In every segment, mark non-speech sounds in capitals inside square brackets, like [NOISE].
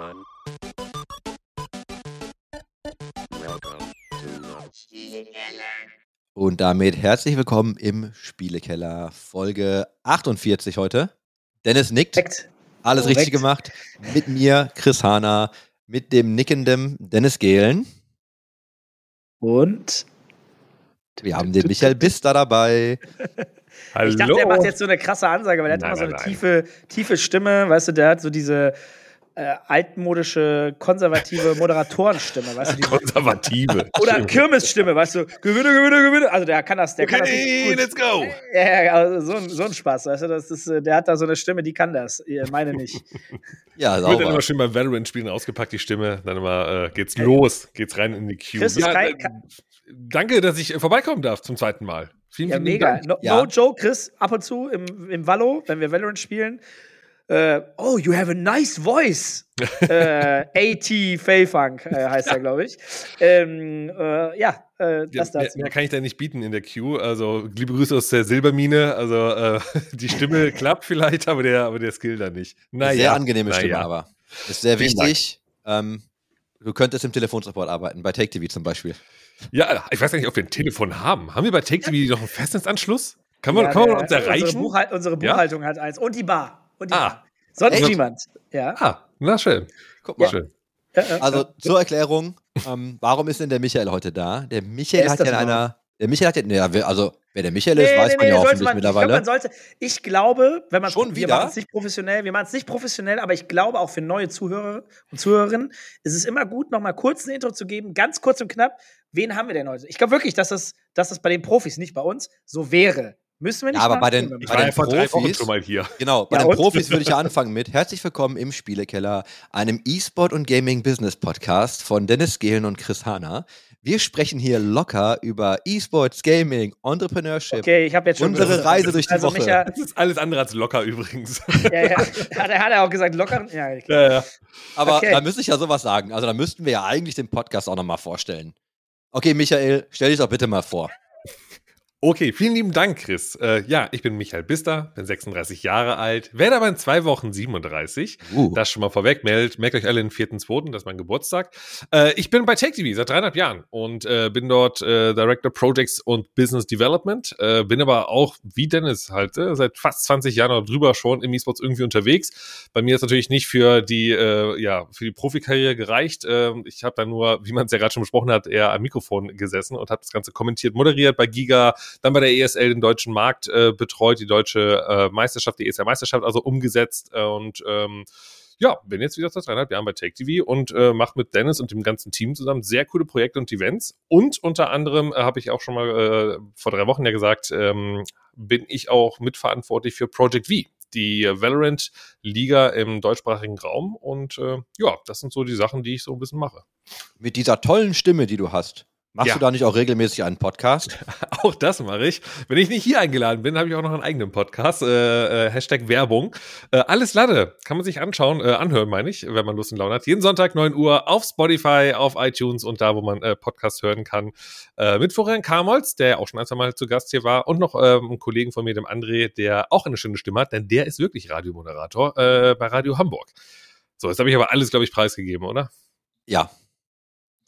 gentlemen. Welcome to the Und damit herzlich willkommen im Spielekeller, Folge 48 heute. Dennis nickt, Perfekt. alles Korrekt. richtig gemacht. Mit mir, Chris Hahner, mit dem nickenden Dennis Gehlen. Und Wir haben den Michael Bister dabei. [LAUGHS] Hallo. ich dachte, er macht jetzt so eine krasse Ansage, weil er hat Nein, immer so eine nein. tiefe, tiefe Stimme, weißt du, der hat so diese äh, altmodische, konservative [LAUGHS] Moderatorenstimme, weißt du, Konservative. [LAUGHS] oder Kirmesstimme, weißt du, gewinne, gewinne, gewinne. Also der kann das, der kann das gut. let's go. Ja, ja, also so, ein, so ein Spaß, weißt du, das ist, äh, der hat da so eine Stimme, die kann das. Ihr meine nicht. [LAUGHS] Ja, Wird dann sauber. immer schön beim Valorant-Spielen ausgepackt, die Stimme. Dann immer äh, geht's los, geht's rein in die Queue. Chris ist Ja, kein- äh, danke, dass ich äh, vorbeikommen darf zum zweiten Mal. Vielen, Ja, vielen mega. Dank. No, Ja. no joke, Chris, ab und zu im, im Vallo, wenn wir Valorant spielen. Äh, oh, you have a nice voice. [LAUGHS] äh, AT Fayfunk äh, heißt er, glaube ich. Ähm, äh, ja, äh, Ja, das mehr, dazu. mehr kann ich da nicht bieten in der Queue. Also, liebe Grüße aus der Silbermine. Also, äh, [LAUGHS] die Stimme [LAUGHS] klappt vielleicht, aber der, aber der Skill da nicht. Naja, sehr angenehme naja. Stimme, aber ist sehr Vielen wichtig. Ähm, du könntest im Telefonsupport arbeiten, bei Take TV zum Beispiel. Ja, ich weiß gar nicht, ob wir ein Telefon haben. Haben wir bei Take TV noch einen Festnetzanschluss? Kann man, Ja, kann man uns erreichen? Unsere, Buchhal unsere Ja? Buchhaltung hat eins. Und die Bar. Und die Ah. Bar. Sonst Echt? niemand. Ja. Ah, na schön. Guck mal. Schön. Äh, äh, Also zur Erklärung, ähm, warum ist denn der Michael heute da? Der Michael hat ja in einer. Der Michael hat ja. Nee, also, wer der Michael ist, weiß man ja hoffentlich man, Ich, glaub, mittlerweile. man sollte, ich glaube, wenn man Schon wir wieder? machen es nicht professionell, wir machen es nicht professionell, aber ich glaube auch für neue Zuhörer und Zuhörerinnen ist es immer gut, noch mal kurz ein Intro zu geben, ganz kurz und knapp. Wen haben wir denn heute? Ich glaube wirklich, dass das, dass das bei den Profis, nicht bei uns, so wäre. Müssen wir nicht Ja, aber bei den- Ich Bei war den ja vor drei Wochen Profis- schon mal hier. Genau, bei Ja, den und? Profis würde ich ja anfangen mit Herzlich willkommen im Spielekeller, einem E-Sport und Gaming Business Podcast von Dennis Gehlen und Chris Hanna. Wir sprechen hier locker über E-Sports, Gaming, Entrepreneurship. Okay, ich habe jetzt schon Unsere gewusst, Reise durch die also Woche. Micha, Das ist alles andere als locker übrigens. ja, ja, hat, er, hat er auch gesagt, locker? Ja, ja, ja. Aber Okay. da müsste ich ja sowas sagen. Also da müssten wir ja eigentlich den Podcast auch nochmal vorstellen. Okay, Michael, stell dich doch bitte mal vor. Okay, vielen lieben Dank, Chris. Äh, ja, ich bin Michael Bister, bin 36 Jahre alt, werde aber in zwei Wochen 37. Uh, Das schon mal vorweg. Meldet, merkt euch alle den 4.2., das ist mein Geburtstag. Äh, ich bin bei TechTV seit dreieinhalb Jahren und äh, bin dort äh, Director Projects und Business Development. Äh, bin aber auch, wie Dennis halt, äh, seit fast 20 Jahren oder drüber schon im E-Sports irgendwie unterwegs. Bei mir ist natürlich nicht für die, ja, für die Profikarriere gereicht. Ähm, ich habe da nur, wie man es ja gerade schon besprochen hat, eher am Mikrofon gesessen und habe das Ganze kommentiert, moderiert bei Giga, dann bei der ESL den deutschen Markt äh, betreut, die deutsche äh, Meisterschaft, die ESL-Meisterschaft also umgesetzt äh, und ähm, ja, bin jetzt wieder seit dreieinhalb Jahren bei Take TV und äh, mache mit Dennis und dem ganzen Team zusammen sehr coole Projekte und Events. Und unter anderem äh, habe ich auch schon mal äh, vor drei Wochen ja gesagt, ähm, bin ich auch mitverantwortlich für Project V, die Valorant-Liga im deutschsprachigen Raum. Und äh, ja, das sind so die Sachen, die ich so ein bisschen mache. mit dieser tollen Stimme, die du hast, machst Ja. du da nicht auch regelmäßig einen Podcast? [LAUGHS] Auch das mache ich. Wenn ich nicht hier eingeladen bin, habe ich auch noch einen eigenen Podcast. Äh, äh, Hashtag Werbung. Äh, alles Lade. Kann man sich anschauen, äh, anhören, meine ich, wenn man Lust und Laune hat. Jeden Sonntag 9 Uhr auf Spotify, auf iTunes und da, wo man äh, Podcast hören kann. Äh, mit Florian Kamolz, der auch schon ein, zwei Mal zu Gast hier war. Und noch ähm, einen Kollegen von mir, dem André, der auch eine schöne Stimme hat, denn der ist wirklich Radiomoderator äh, bei Radio Hamburg. So, jetzt habe ich aber alles, glaube ich, preisgegeben, oder? Ja.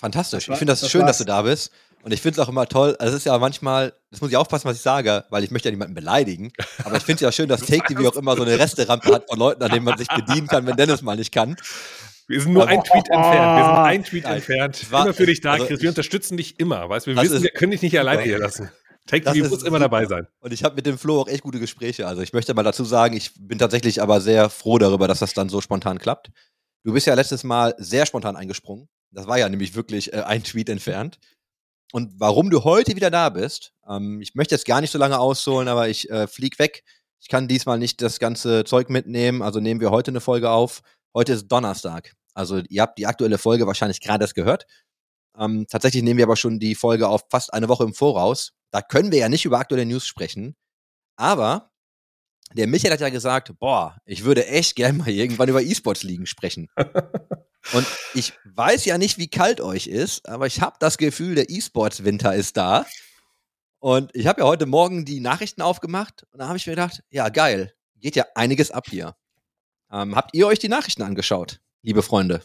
Fantastisch. War- ich finde das, das schön, dass war's. du da bist. Und ich finde es auch immer toll. Also, es ist ja manchmal, das muss ich aufpassen, was ich sage, weil ich möchte ja niemanden beleidigen. Aber ich finde es ja schön, dass Take TV auch immer so eine Resterampe hat von Leuten, an denen man sich bedienen kann, wenn Dennis mal nicht kann. Wir sind nur Aber- ein Tweet entfernt. Wir sind ein Tweet Nein. entfernt. War- immer für dich da, also Chris. ich- Wir unterstützen dich immer. Weißt du, wir wissen, ist wir können dich nicht alleine hier lassen. Take TV ist muss immer dabei sein. Und ich habe mit dem Flo auch echt gute Gespräche. Also ich möchte mal dazu sagen, ich bin tatsächlich aber sehr froh darüber, dass das dann so spontan klappt. Du bist ja letztes Mal sehr spontan eingesprungen. Das war ja nämlich wirklich äh, ein Tweet entfernt. Und warum du heute wieder da bist, ähm, ich möchte jetzt gar nicht so lange ausholen, aber ich äh, flieg weg. Ich kann diesmal nicht das ganze Zeug mitnehmen, also nehmen wir heute eine Folge auf. Heute ist Donnerstag. Also ihr habt die aktuelle Folge wahrscheinlich gerade erst gehört. Ähm, tatsächlich nehmen wir aber schon die Folge auf fast eine Woche im Voraus. Da können wir ja nicht über aktuelle News sprechen. Aber der Michael hat ja gesagt, boah, ich würde echt gerne mal irgendwann über E-Sports-Ligen sprechen. [LAUGHS] Und ich weiß ja nicht, wie kalt euch ist, aber ich habe das Gefühl, der E-Sports-Winter ist da. Und ich habe ja heute Morgen die Nachrichten aufgemacht und da habe ich mir gedacht, ja geil, geht ja einiges ab hier. Ähm, habt ihr euch die Nachrichten angeschaut? liebe Freunde.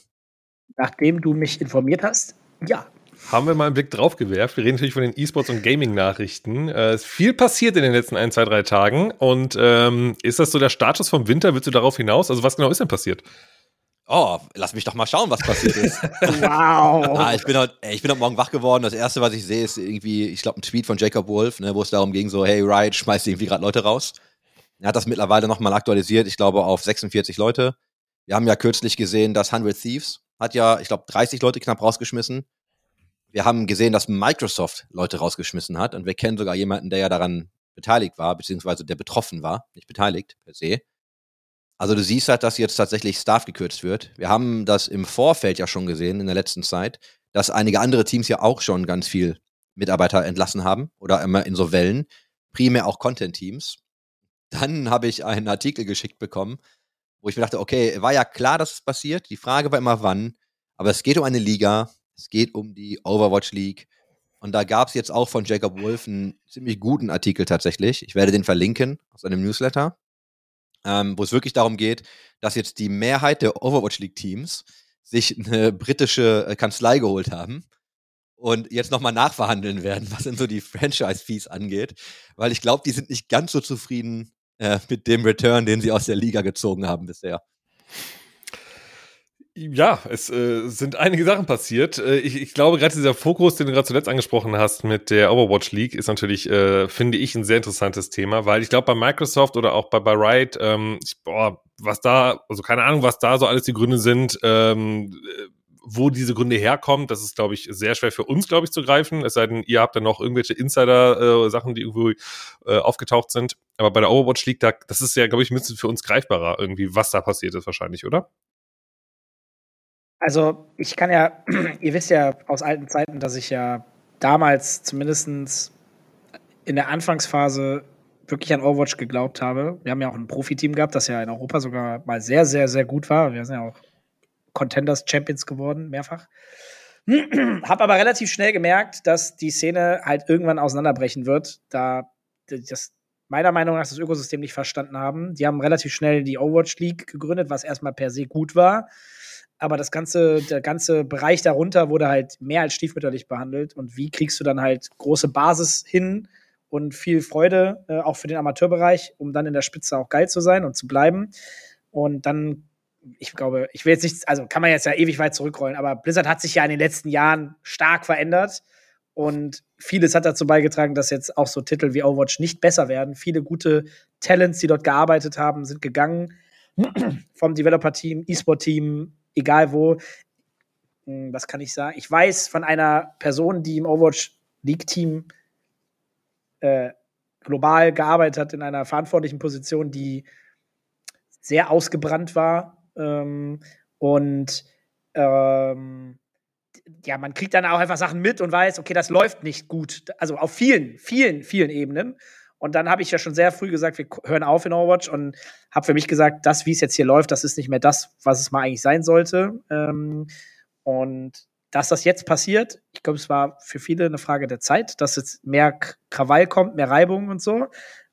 Nachdem du mich informiert hast, ja. Haben wir mal einen Blick drauf gewerft. Wir reden natürlich von den E-Sports und Gaming-Nachrichten. Äh, ist viel passiert in den letzten ein, zwei, drei Tagen. Und ähm, ist das so der Status vom Winter? Willst du darauf hinaus? Also, was genau ist denn passiert? Oh, lass mich doch mal schauen, was passiert ist. [LAUGHS] Wow. ah, ich bin heute, ich bin heute Morgen wach geworden. Das erste, was ich sehe, ist irgendwie, ich glaube, ein Tweet von Jacob Wolf, ne, wo es darum ging, so, hey, Riot, schmeißt irgendwie gerade Leute raus. Er hat das mittlerweile nochmal aktualisiert, ich glaube, auf 46 Leute. Wir haben ja kürzlich gesehen, dass 100 Thieves hat ja, ich glaube, 30 Leute knapp rausgeschmissen. Wir haben gesehen, dass Microsoft Leute rausgeschmissen hat und wir kennen sogar jemanden, der ja daran beteiligt war, beziehungsweise der betroffen war, nicht beteiligt per se. Also du siehst halt, dass jetzt tatsächlich Staff gekürzt wird. Wir haben das im Vorfeld ja schon gesehen in der letzten Zeit, dass einige andere Teams ja auch schon ganz viel Mitarbeiter entlassen haben oder immer in so Wellen, primär auch Content-Teams. Dann habe ich einen Artikel geschickt bekommen, wo ich mir dachte, okay, war ja klar, dass es passiert. Die Frage war immer wann. Aber es geht um eine Liga, es geht um die Overwatch League. Und da gab es jetzt auch von Jacob Wolf einen ziemlich guten Artikel tatsächlich. Ich werde den verlinken aus einem Newsletter ähm, wo es wirklich darum geht, dass jetzt die Mehrheit der Overwatch League Teams sich eine britische äh, Kanzlei geholt haben und jetzt nochmal nachverhandeln werden, was denn so die Franchise-Fees angeht, weil ich glaube, die sind nicht ganz so zufrieden äh, mit dem Return, den sie aus der Liga gezogen haben bisher. Ja, es äh, sind einige Sachen passiert. Äh, ich, ich glaube, gerade dieser Fokus, den du gerade zuletzt angesprochen hast mit der Overwatch League, ist natürlich, äh, finde ich, ein sehr interessantes Thema, weil ich glaube, bei Microsoft oder auch bei, bei Riot, ähm, ich, boah, was da, also keine Ahnung, was da so alles die Gründe sind, ähm, wo diese Gründe herkommen, das ist, glaube ich, sehr schwer für uns, glaube ich, zu greifen. Es sei denn, ihr habt dann noch irgendwelche Insider-Sachen, äh, die irgendwo äh, aufgetaucht sind. Aber bei der Overwatch League, da, das ist ja, glaube ich, ein bisschen für uns greifbarer irgendwie, was da passiert ist wahrscheinlich, oder? Also, ich kann ja, [CLEARS THROAT] ihr wisst ja aus alten Zeiten, dass ich ja damals zumindest in der Anfangsphase wirklich an Overwatch geglaubt habe. Wir haben ja auch ein Profiteam gehabt, das ja in Europa sogar mal sehr, sehr, sehr gut war. Wir sind ja auch Contenders Champions geworden, mehrfach. [CLEARS THROAT] Hab aber relativ schnell gemerkt, dass die Szene halt irgendwann auseinanderbrechen wird, da das meiner Meinung nach das Ökosystem nicht verstanden haben. Die haben relativ schnell die Overwatch League gegründet, was erstmal per se gut war aber das ganze, der ganze Bereich darunter wurde halt mehr als stiefmütterlich behandelt. Und wie kriegst du dann halt große Basis hin und viel Freude, äh, auch für den Amateurbereich, um dann in der Spitze auch geil zu sein und zu bleiben. Und dann, ich glaube, ich will jetzt nicht, also kann man jetzt ja ewig weit zurückrollen, aber Blizzard hat sich ja in den letzten Jahren stark verändert. Und vieles hat dazu beigetragen, dass jetzt auch so Titel wie Overwatch nicht besser werden. Viele gute Talents, die dort gearbeitet haben, sind gegangen. Vom Developer-Team, E-Sport-Team, egal wo. Hm, was kann ich sagen? Ich weiß von einer Person, die im Overwatch League-Team äh, global gearbeitet hat, in einer verantwortlichen Position, die sehr ausgebrannt war. Ähm, und ähm, ja, man kriegt dann auch einfach Sachen mit und weiß, okay, das läuft nicht gut. Also auf vielen, vielen, vielen Ebenen. Und dann habe ich ja schon sehr früh gesagt, wir hören auf in Overwatch und habe für mich gesagt, das, wie es jetzt hier läuft, das ist nicht mehr das, was es mal eigentlich sein sollte. Ähm, und dass das jetzt passiert, ich glaube, es war für viele eine Frage der Zeit, dass jetzt mehr Krawall kommt, mehr Reibung und so.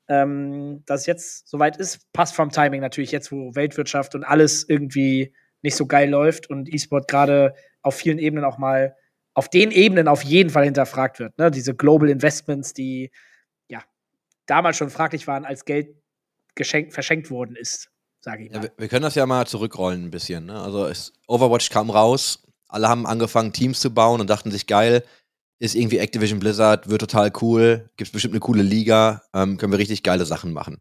Ähm, dass es jetzt soweit ist, passt vom Timing natürlich jetzt, wo Weltwirtschaft und alles irgendwie nicht so geil läuft und E-Sport gerade auf vielen Ebenen auch mal auf den Ebenen auf jeden Fall hinterfragt wird. Ne? Diese Global Investments, die damals schon fraglich waren, als Geld geschenkt, verschenkt worden ist, sage ich mal. Ja, wir, können das ja mal zurückrollen ein bisschen. Ne? Also es, Overwatch kam raus, alle haben angefangen, Teams zu bauen und dachten sich, geil, ist irgendwie Activision Blizzard, wird total cool, gibt bestimmt eine coole Liga, ähm, können wir richtig geile Sachen machen.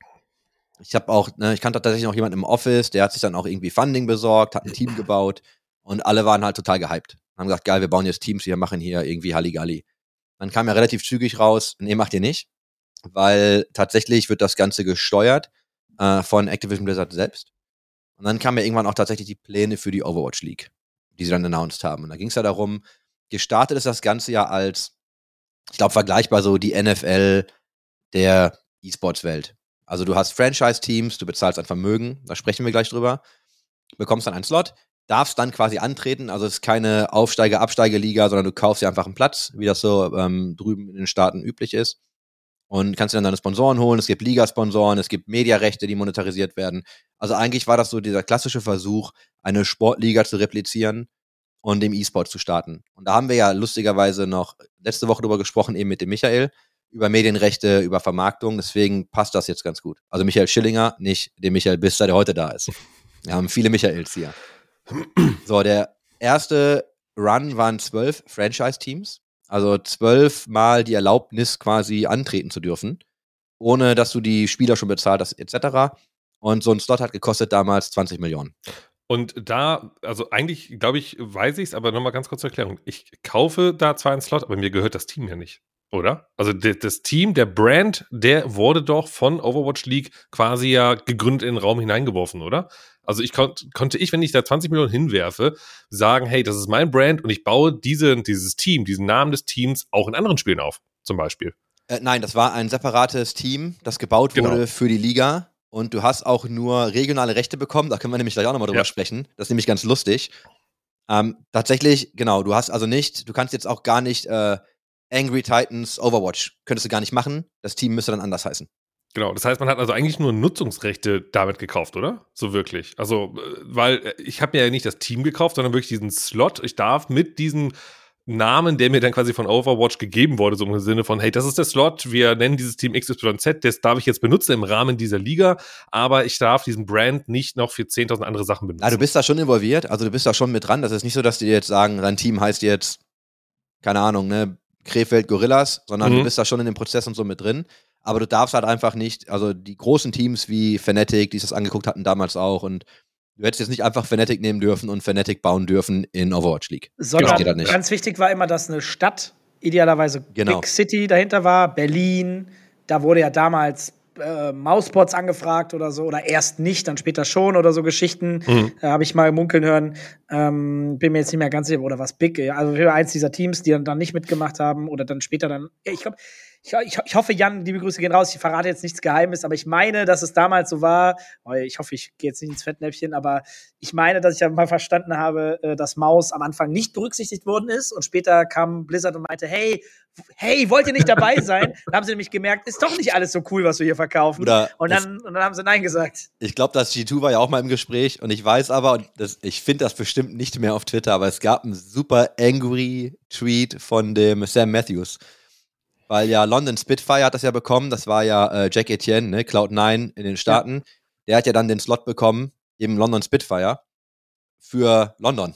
Ich habe auch, ne, ich kannte tatsächlich noch jemanden im Office, der hat sich dann auch irgendwie Funding besorgt, hat ein Team [LAUGHS] gebaut und alle waren halt total gehypt. Haben gesagt, geil, wir bauen jetzt Teams, wir machen hier irgendwie Halligalli. Dann kam ja relativ zügig raus, nee, macht ihr nicht weil tatsächlich wird das Ganze gesteuert äh, von Activision Blizzard selbst. Und dann kamen ja irgendwann auch tatsächlich die Pläne für die Overwatch League, die sie dann announced haben. Und da ging es ja darum, gestartet ist das Ganze ja als, ich glaube, vergleichbar so die NFL der E-Sports-Welt. Also du hast Franchise-Teams, du bezahlst ein Vermögen, da sprechen wir gleich drüber, bekommst dann einen Slot, darfst dann quasi antreten, also es ist keine Aufsteiger-Absteiger-Liga, sondern du kaufst dir einfach einen Platz, wie das so ähm, drüben in den Staaten üblich ist und kannst dir dann deine Sponsoren holen. Es gibt Ligasponsoren, es gibt Mediarechte, die monetarisiert werden. Also eigentlich war das so dieser klassische Versuch, eine Sportliga zu replizieren und dem E-Sport zu starten. Und da haben wir ja lustigerweise noch letzte Woche drüber gesprochen, eben mit dem Michael, über Medienrechte, über Vermarktung. Deswegen passt das jetzt ganz gut. Also Michael Schillinger, nicht dem Michael Bister, der heute da ist. Wir haben viele Michaels hier. So, der erste Run waren zwölf Franchise-Teams. Also zwölfmal die Erlaubnis quasi antreten zu dürfen, ohne dass du die Spieler schon bezahlt hast, etc. Und so ein Slot hat gekostet damals 20 Millionen. Und da, also eigentlich, glaube ich, weiß ich es, aber nochmal ganz kurz zur Erklärung. Ich kaufe da zwar einen Slot, aber mir gehört das Team ja nicht, oder? Also das Team, der Brand, der wurde doch von Overwatch League quasi ja gegründet in den Raum hineingeworfen, oder? Also ich kon konnte ich, wenn ich da 20 Millionen hinwerfe, sagen, hey, das ist mein Brand und ich baue diese, dieses Team, diesen Namen des Teams auch in anderen Spielen auf, zum Beispiel. Äh, nein, das war ein separates Team, das gebaut Genau. wurde für die Liga. Und du hast auch nur regionale Rechte bekommen. Da können wir nämlich gleich auch nochmal drüber Ja. sprechen. Das ist nämlich ganz lustig. Ähm, tatsächlich, genau, du hast also nicht, du kannst jetzt auch gar nicht äh, Angry Titans Overwatch. Könntest du gar nicht machen. Das Team müsste dann anders heißen. Genau, das heißt, man hat also eigentlich nur Nutzungsrechte damit gekauft, oder? So wirklich. Also, äh, weil äh, ich habe mir ja nicht das Team gekauft, sondern wirklich diesen Slot. Ich darf mit diesem Namen, der mir dann quasi von Overwatch gegeben wurde, so im Sinne von, hey, das ist der Slot, wir nennen dieses Team XYZ, das darf ich jetzt benutzen im Rahmen dieser Liga, aber ich darf diesen Brand nicht noch für 10.000 andere Sachen benutzen. Ja, du bist da schon involviert, also du bist da schon mit dran. Das ist nicht so, dass die jetzt sagen, dein Team heißt jetzt, keine Ahnung, ne, Krefeld Gorillas, sondern Mhm. du bist da schon in dem Prozess und so mit drin. Aber du darfst halt einfach nicht, also die großen Teams wie Fnatic, die sich das angeguckt hatten damals auch und du hättest jetzt nicht einfach Fnatic nehmen dürfen und Fnatic bauen dürfen in Overwatch League. Sondern geht nicht. ganz wichtig war immer, dass eine Stadt, idealerweise Genau. Big City dahinter war, Berlin. Da wurde ja damals äh, Mauspots angefragt oder so, oder erst nicht, dann später schon oder so Geschichten. Mhm. Äh, Habe ich mal munkeln hören. Ähm, bin mir jetzt nicht mehr ganz sicher, oder was Big. Also für eins dieser Teams, die dann, dann nicht mitgemacht haben oder dann später dann. Ich glaube, ich, ich, ich hoffe, Jan, liebe Grüße gehen raus. Ich verrate jetzt nichts Geheimes, aber ich meine, dass es damals so war. Ich hoffe, ich gehe jetzt nicht ins Fettnäpfchen, aber ich meine, dass ich ja mal verstanden habe, äh, dass Maus am Anfang nicht berücksichtigt worden ist und später kam Blizzard und meinte, hey, hey, wollt ihr nicht dabei [LAUGHS] sein? Dann haben sie nämlich gemerkt, ist doch nicht alles so cool, was wir hier verkaufen. Oder und, dann, und dann haben sie Nein gesagt. Ich glaube, das G2 war ja auch mal im Gespräch und ich weiß aber, und das, ich finde das bestimmt nicht mehr auf Twitter, aber es gab einen super angry Tweet von dem Sam Matthews. Weil ja London Spitfire hat das ja bekommen, das war ja äh, Jack Etienne, ne, Cloud9 in den Staaten. Der hat ja dann den Slot bekommen, eben London Spitfire, für London.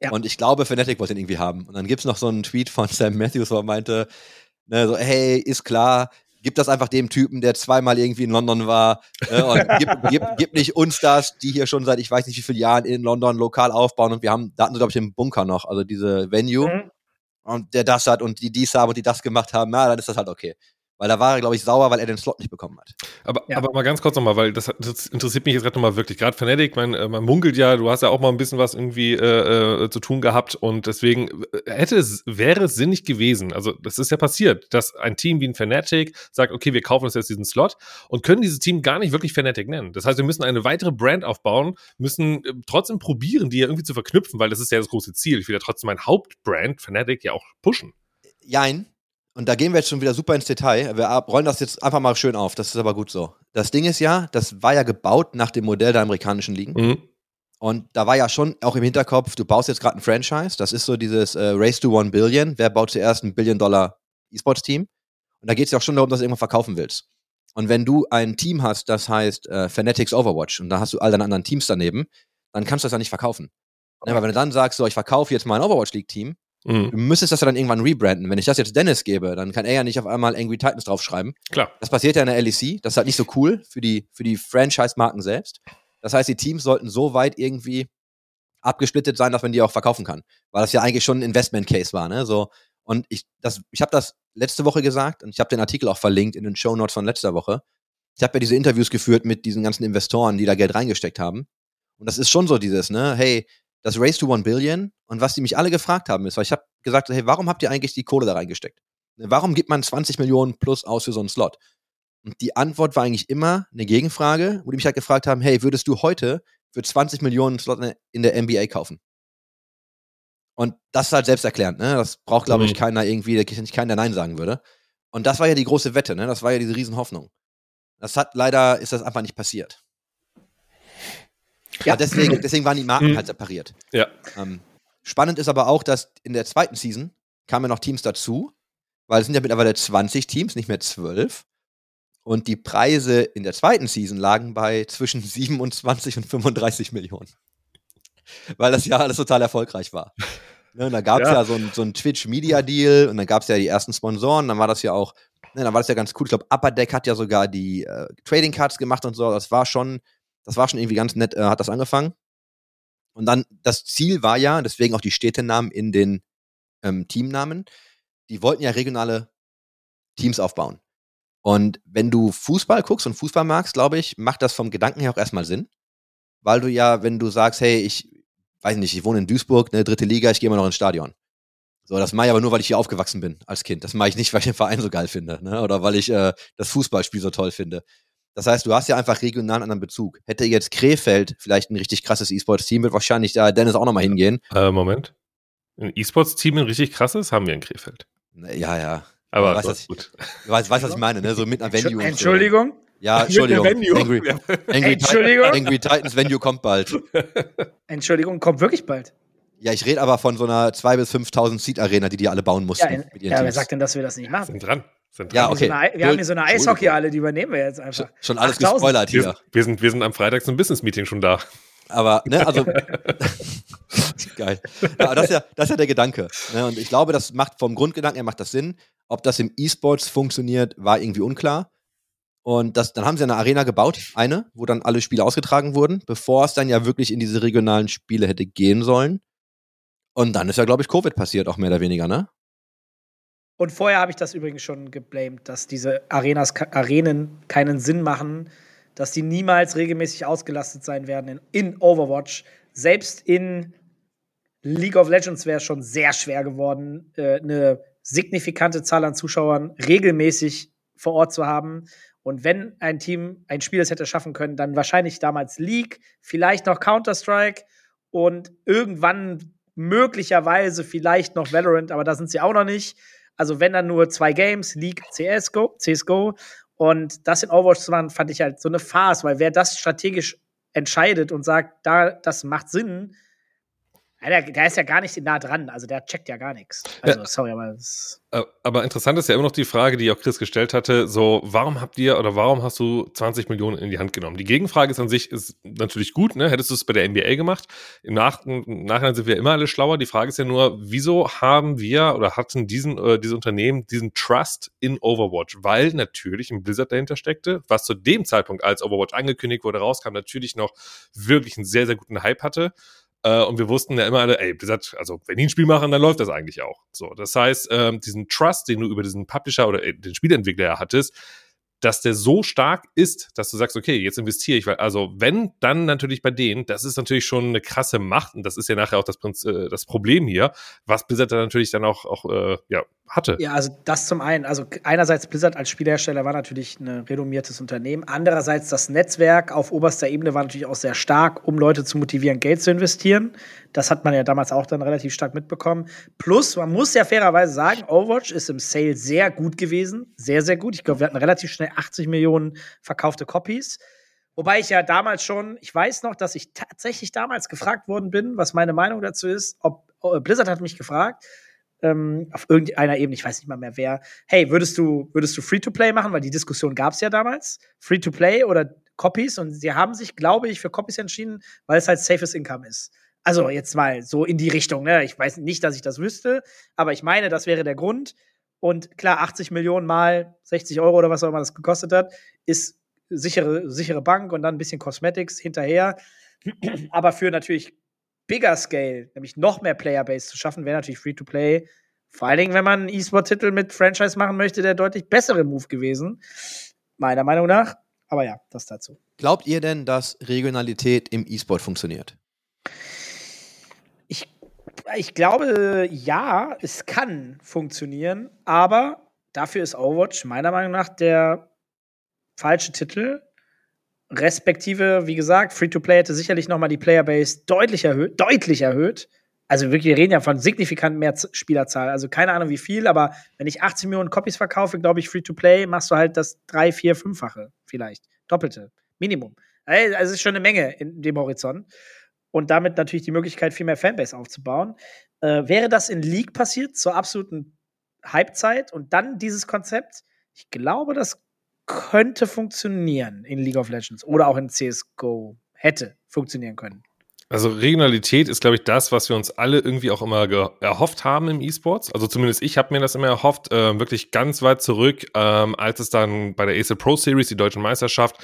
Ja. Und ich glaube, Fnatic wollte ihn irgendwie haben. Und dann gibt's noch so einen Tweet von [LAUGHS] Sam Matthews, wo er meinte, ne, so, hey, ist klar, gib das einfach dem Typen, der zweimal irgendwie in London war. Äh, und [LAUGHS] gib, gib, gib nicht uns das, die hier schon seit ich weiß nicht wie vielen Jahren in London lokal aufbauen. Und wir haben, da hatten sie, glaube ich, den Bunker noch, also diese Venue. Mhm. Und der das hat und die dies haben und die das gemacht haben, na, dann ist das halt okay. Weil da war er, glaube ich, sauer, weil er den Slot nicht bekommen hat. Aber, Ja. aber mal ganz kurz nochmal, weil das, das interessiert mich jetzt gerade nochmal wirklich. Gerade Fnatic, man, äh, man munkelt ja, du hast ja auch mal ein bisschen was irgendwie äh, äh, zu tun gehabt und deswegen äh, hätte es, wäre es sinnig gewesen, also das ist ja passiert, dass ein Team wie ein Fnatic sagt, okay, wir kaufen uns jetzt diesen Slot und können dieses Team gar nicht wirklich Fnatic nennen. Das heißt, wir müssen eine weitere Brand aufbauen, müssen trotzdem probieren, die ja irgendwie zu verknüpfen, weil das ist ja das große Ziel. Ich will ja trotzdem mein Hauptbrand, Fnatic, ja auch pushen. Jein. Und da gehen wir jetzt schon wieder super ins Detail. Wir rollen das jetzt einfach mal schön auf. Das ist aber gut so. Das Ding ist ja, das war ja gebaut nach dem Modell der amerikanischen Ligen. Mhm. Und da war ja schon auch im Hinterkopf, du baust jetzt gerade ein Franchise. Das ist so dieses äh, Race to One Billion. Wer baut zuerst ein Billion-Dollar E-Sports-Team? Und da geht es ja auch schon darum, dass du irgendwann verkaufen willst. Und wenn du ein Team hast, das heißt äh, Fanatics Overwatch, und da hast du all deine anderen Teams daneben, dann kannst du das ja nicht verkaufen. Ne, weil wenn du dann sagst, so, ich verkaufe jetzt mein Overwatch League-Team, Mhm. du müsstest das ja dann irgendwann rebranden. Wenn ich das jetzt Dennis gebe, dann kann er ja nicht auf einmal Angry Titans draufschreiben. Klar. Das passiert ja in der LEC. Das ist halt nicht so cool für die, für die Franchise-Marken selbst. Das heißt, die Teams sollten so weit irgendwie abgesplittet sein, dass man die auch verkaufen kann. Weil das ja eigentlich schon ein Investment-Case war, ne? So. Und ich, das, ich habe das letzte Woche gesagt und ich habe den Artikel auch verlinkt in den Show Notes von letzter Woche. Ich habe ja diese Interviews geführt mit diesen ganzen Investoren, die da Geld reingesteckt haben. Und das ist schon so dieses, ne, hey, das Race to One Billion und was die mich alle gefragt haben ist, weil ich habe gesagt, hey, warum habt ihr eigentlich die Kohle da reingesteckt? Warum gibt man 20 Millionen plus aus für so einen Slot? Und die Antwort war eigentlich immer eine Gegenfrage, wo die mich halt gefragt haben, hey, würdest du heute für 20 Millionen Slot in der NBA kaufen? Und das ist halt selbsterklärend, ne? Das braucht, glaube ich, keiner irgendwie, da kennt keiner, der Nein sagen würde. Und das war ja die große Wette, ne? Das war ja diese Riesenhoffnung. Das hat leider, ist das einfach nicht passiert. Ja, deswegen, deswegen waren die Marken Mhm. halt separiert. Ja. Ähm, spannend ist aber auch, dass in der zweiten Season kamen ja noch Teams dazu, weil es sind ja mittlerweile 20 Teams, nicht mehr 12. Und die Preise in der zweiten Season lagen bei zwischen [LAUGHS] 27 und 35 Millionen. Weil das ja alles total erfolgreich war. Ne, und da gab es ja. Ja. so einen so Twitch-Media-Deal und dann gab es ja die ersten Sponsoren, dann war das ja auch, ne, dann war das ja ganz cool. Ich glaube, Upper Deck hat ja sogar die äh, Trading Cards gemacht und so. Das war schon, das war schon irgendwie ganz nett, äh, hat das angefangen. Und dann, das Ziel war ja, deswegen auch die Städtenamen in den ähm, Teamnamen, die wollten ja regionale Teams aufbauen. Und wenn du Fußball guckst und Fußball magst, glaube ich, macht das vom Gedanken her auch erstmal Sinn. Weil du ja, wenn du sagst, hey, ich weiß nicht, ich wohne in Duisburg, ne, dritte Liga, ich gehe immer noch ins Stadion. So, das mache ich aber nur, weil ich hier aufgewachsen bin als Kind. Das mache ich nicht, weil ich den Verein so geil finde, ne? Oder weil ich äh, das Fußballspiel so toll finde. Das heißt, du hast ja einfach regional einen anderen Bezug. Hätte jetzt Krefeld vielleicht ein richtig krasses E-Sports-Team, wird wahrscheinlich da Dennis auch nochmal hingehen. Äh, Moment. Ein E-Sports-Team, ein richtig krasses, haben wir in Krefeld. Ja, ja. Aber Weißt du, ist gut. Du weißt, weißt, was ich meine, ne? So mit einer Venue. und so. Entschuldigung. Ja, [LAUGHS] Entschuldigung. Mit dem Angry, Venue. Angry, Entschuldigung. Titan, Angry Titans Venue kommt bald. [LAUGHS] Entschuldigung, kommt wirklich bald. Ja, ich rede aber von so einer 2.000 bis 5.000 Seat Arena, die die alle bauen mussten. Ja, in, mit ihren ja wer sagt denn, dass wir das nicht machen? Sind dran. Sind Ja, okay. Wir, haben so eine, wir haben hier so eine. Eishockey-Halle, die übernehmen wir jetzt Schon, einfach. schon alles 8000. gespoilert Wir hier. sind, wir, sind, wir sind am Freitag zum Business-Meeting schon da. Aber, ne, also. [LAUGHS] [LAUGHS] geil. Ja, aber das, ist ja, das ist ja der Gedanke. Ne? Und ich glaube, das macht vom Grundgedanken her macht das Sinn. Ob das im E-Sports funktioniert, war irgendwie unklar. Und das, dann haben sie eine Arena gebaut, eine, wo dann alle Spiele ausgetragen wurden, bevor es dann ja wirklich in diese regionalen Spiele hätte gehen sollen. Und dann ist ja, glaube ich, Covid passiert, auch mehr oder weniger, ne? Und vorher habe ich das übrigens schon geblamed, dass diese Arenas, Arenen keinen Sinn machen, dass die niemals regelmäßig ausgelastet sein werden in, in Overwatch. Selbst in League of Legends wäre es schon sehr schwer geworden, äh, eine signifikante Zahl an Zuschauern regelmäßig vor Ort zu haben. Und wenn ein Team ein Spiel es hätte schaffen können, dann wahrscheinlich damals League, vielleicht noch Counter-Strike und irgendwann möglicherweise vielleicht noch Valorant, aber da sind sie auch noch nicht. Also wenn dann nur zwei Games, League, CSGO, CSGO und das in Overwatch zu machen, fand ich halt so eine Farce, weil wer das strategisch entscheidet und sagt, da, das macht Sinn, ja, der, ist ja gar nicht nah dran, also der checkt ja gar nichts. Also, Ja. sorry, aber das Äh, Aber interessant ist ja immer noch die Frage, die auch Chris gestellt hatte, so, warum habt ihr oder warum hast du 20 Millionen in die Hand genommen? Die Gegenfrage ist an sich ist natürlich gut, ne? Hättest du es bei der NBA gemacht? Im, Nach im Nachhinein sind wir immer alle schlauer. Die Frage ist ja nur, wieso haben wir oder hatten diesen, äh, diese Unternehmen diesen Trust in Overwatch? Weil natürlich ein Blizzard dahinter steckte, was zu dem Zeitpunkt, als Overwatch angekündigt wurde, rauskam, natürlich noch wirklich einen sehr, sehr guten Hype hatte. Äh, und wir wussten ja immer alle, ey, Blizzard, also wenn die ein Spiel machen, dann läuft das eigentlich auch. So, das heißt, ähm, diesen Trust, den du über diesen Publisher oder äh, den Spieleentwickler ja hattest, dass der so stark ist, dass du sagst, okay, jetzt investiere ich, weil, also wenn, dann natürlich bei denen, das ist natürlich schon eine krasse Macht und das ist ja nachher auch das, äh, das Problem hier, was Blizzard dann natürlich dann auch, auch äh, ja, hatte. Ja, also das zum einen. Also einerseits Blizzard als Spielhersteller war natürlich ein renommiertes Unternehmen. Andererseits das Netzwerk auf oberster Ebene war natürlich auch sehr stark, um Leute zu motivieren, Geld zu investieren. Das hat man ja damals auch dann relativ stark mitbekommen. Plus, man muss ja fairerweise sagen, Overwatch ist im Sale sehr gut gewesen. Sehr, sehr gut. Ich glaube, wir hatten relativ schnell 80 Millionen verkaufte Copies. Wobei ich ja damals schon, ich weiß noch, dass ich tatsächlich damals gefragt worden bin, was meine Meinung dazu ist. Ob äh, Blizzard hat mich gefragt, ähm, auf irgendeiner Ebene, ich weiß nicht mal mehr wer, hey, würdest du, würdest du Free-to-Play machen? Weil die Diskussion gab es ja damals. Free-to-Play oder Copies und sie haben sich, glaube ich, für Copies entschieden, weil es halt safest Income ist. Also jetzt mal so in die Richtung, ne? Ich weiß nicht, dass ich das wüsste, aber ich meine, das wäre der Grund. Und klar, 80 Millionen mal 60 Euro oder was auch immer das gekostet hat, ist sichere, sichere Bank und dann ein bisschen Cosmetics hinterher. Aber für natürlich bigger Scale, nämlich noch mehr Playerbase zu schaffen, wäre natürlich Free-to-Play. Vor allen Dingen, wenn man einen E-Sport-Titel mit Franchise machen möchte, der deutlich bessere Move gewesen. Meiner Meinung nach. Aber ja, das dazu. Glaubt ihr denn, dass Regionalität im E-Sport funktioniert? Ich, ich glaube, ja, es kann funktionieren, aber dafür ist Overwatch meiner Meinung nach der falsche Titel. Respektive, wie gesagt, Free-to-Play hätte sicherlich noch mal die Playerbase deutlich erhöht, deutlich erhöht. also wirklich, wir reden ja von signifikant mehr Spielerzahl. Also keine Ahnung wie viel, aber wenn ich 18 Millionen Copies verkaufe, glaube ich, Free-to-Play, machst du halt das drei, vier, fünffache vielleicht. Doppelte. Minimum. Also es ist schon eine Menge in dem Horizont. Und damit natürlich die Möglichkeit, viel mehr Fanbase aufzubauen. Äh, wäre das in League passiert, zur absoluten Hypezeit und dann dieses Konzept? Ich glaube, das könnte funktionieren in League of Legends oder auch in CSGO. Hätte funktionieren können. Also Regionalität ist, glaube ich, das, was wir uns alle irgendwie auch immer erhofft haben im E-Sports. Also zumindest ich habe mir das immer erhofft, äh, wirklich ganz weit zurück, ähm, als es dann bei der Acer Pro Series, die deutschen Meisterschaft,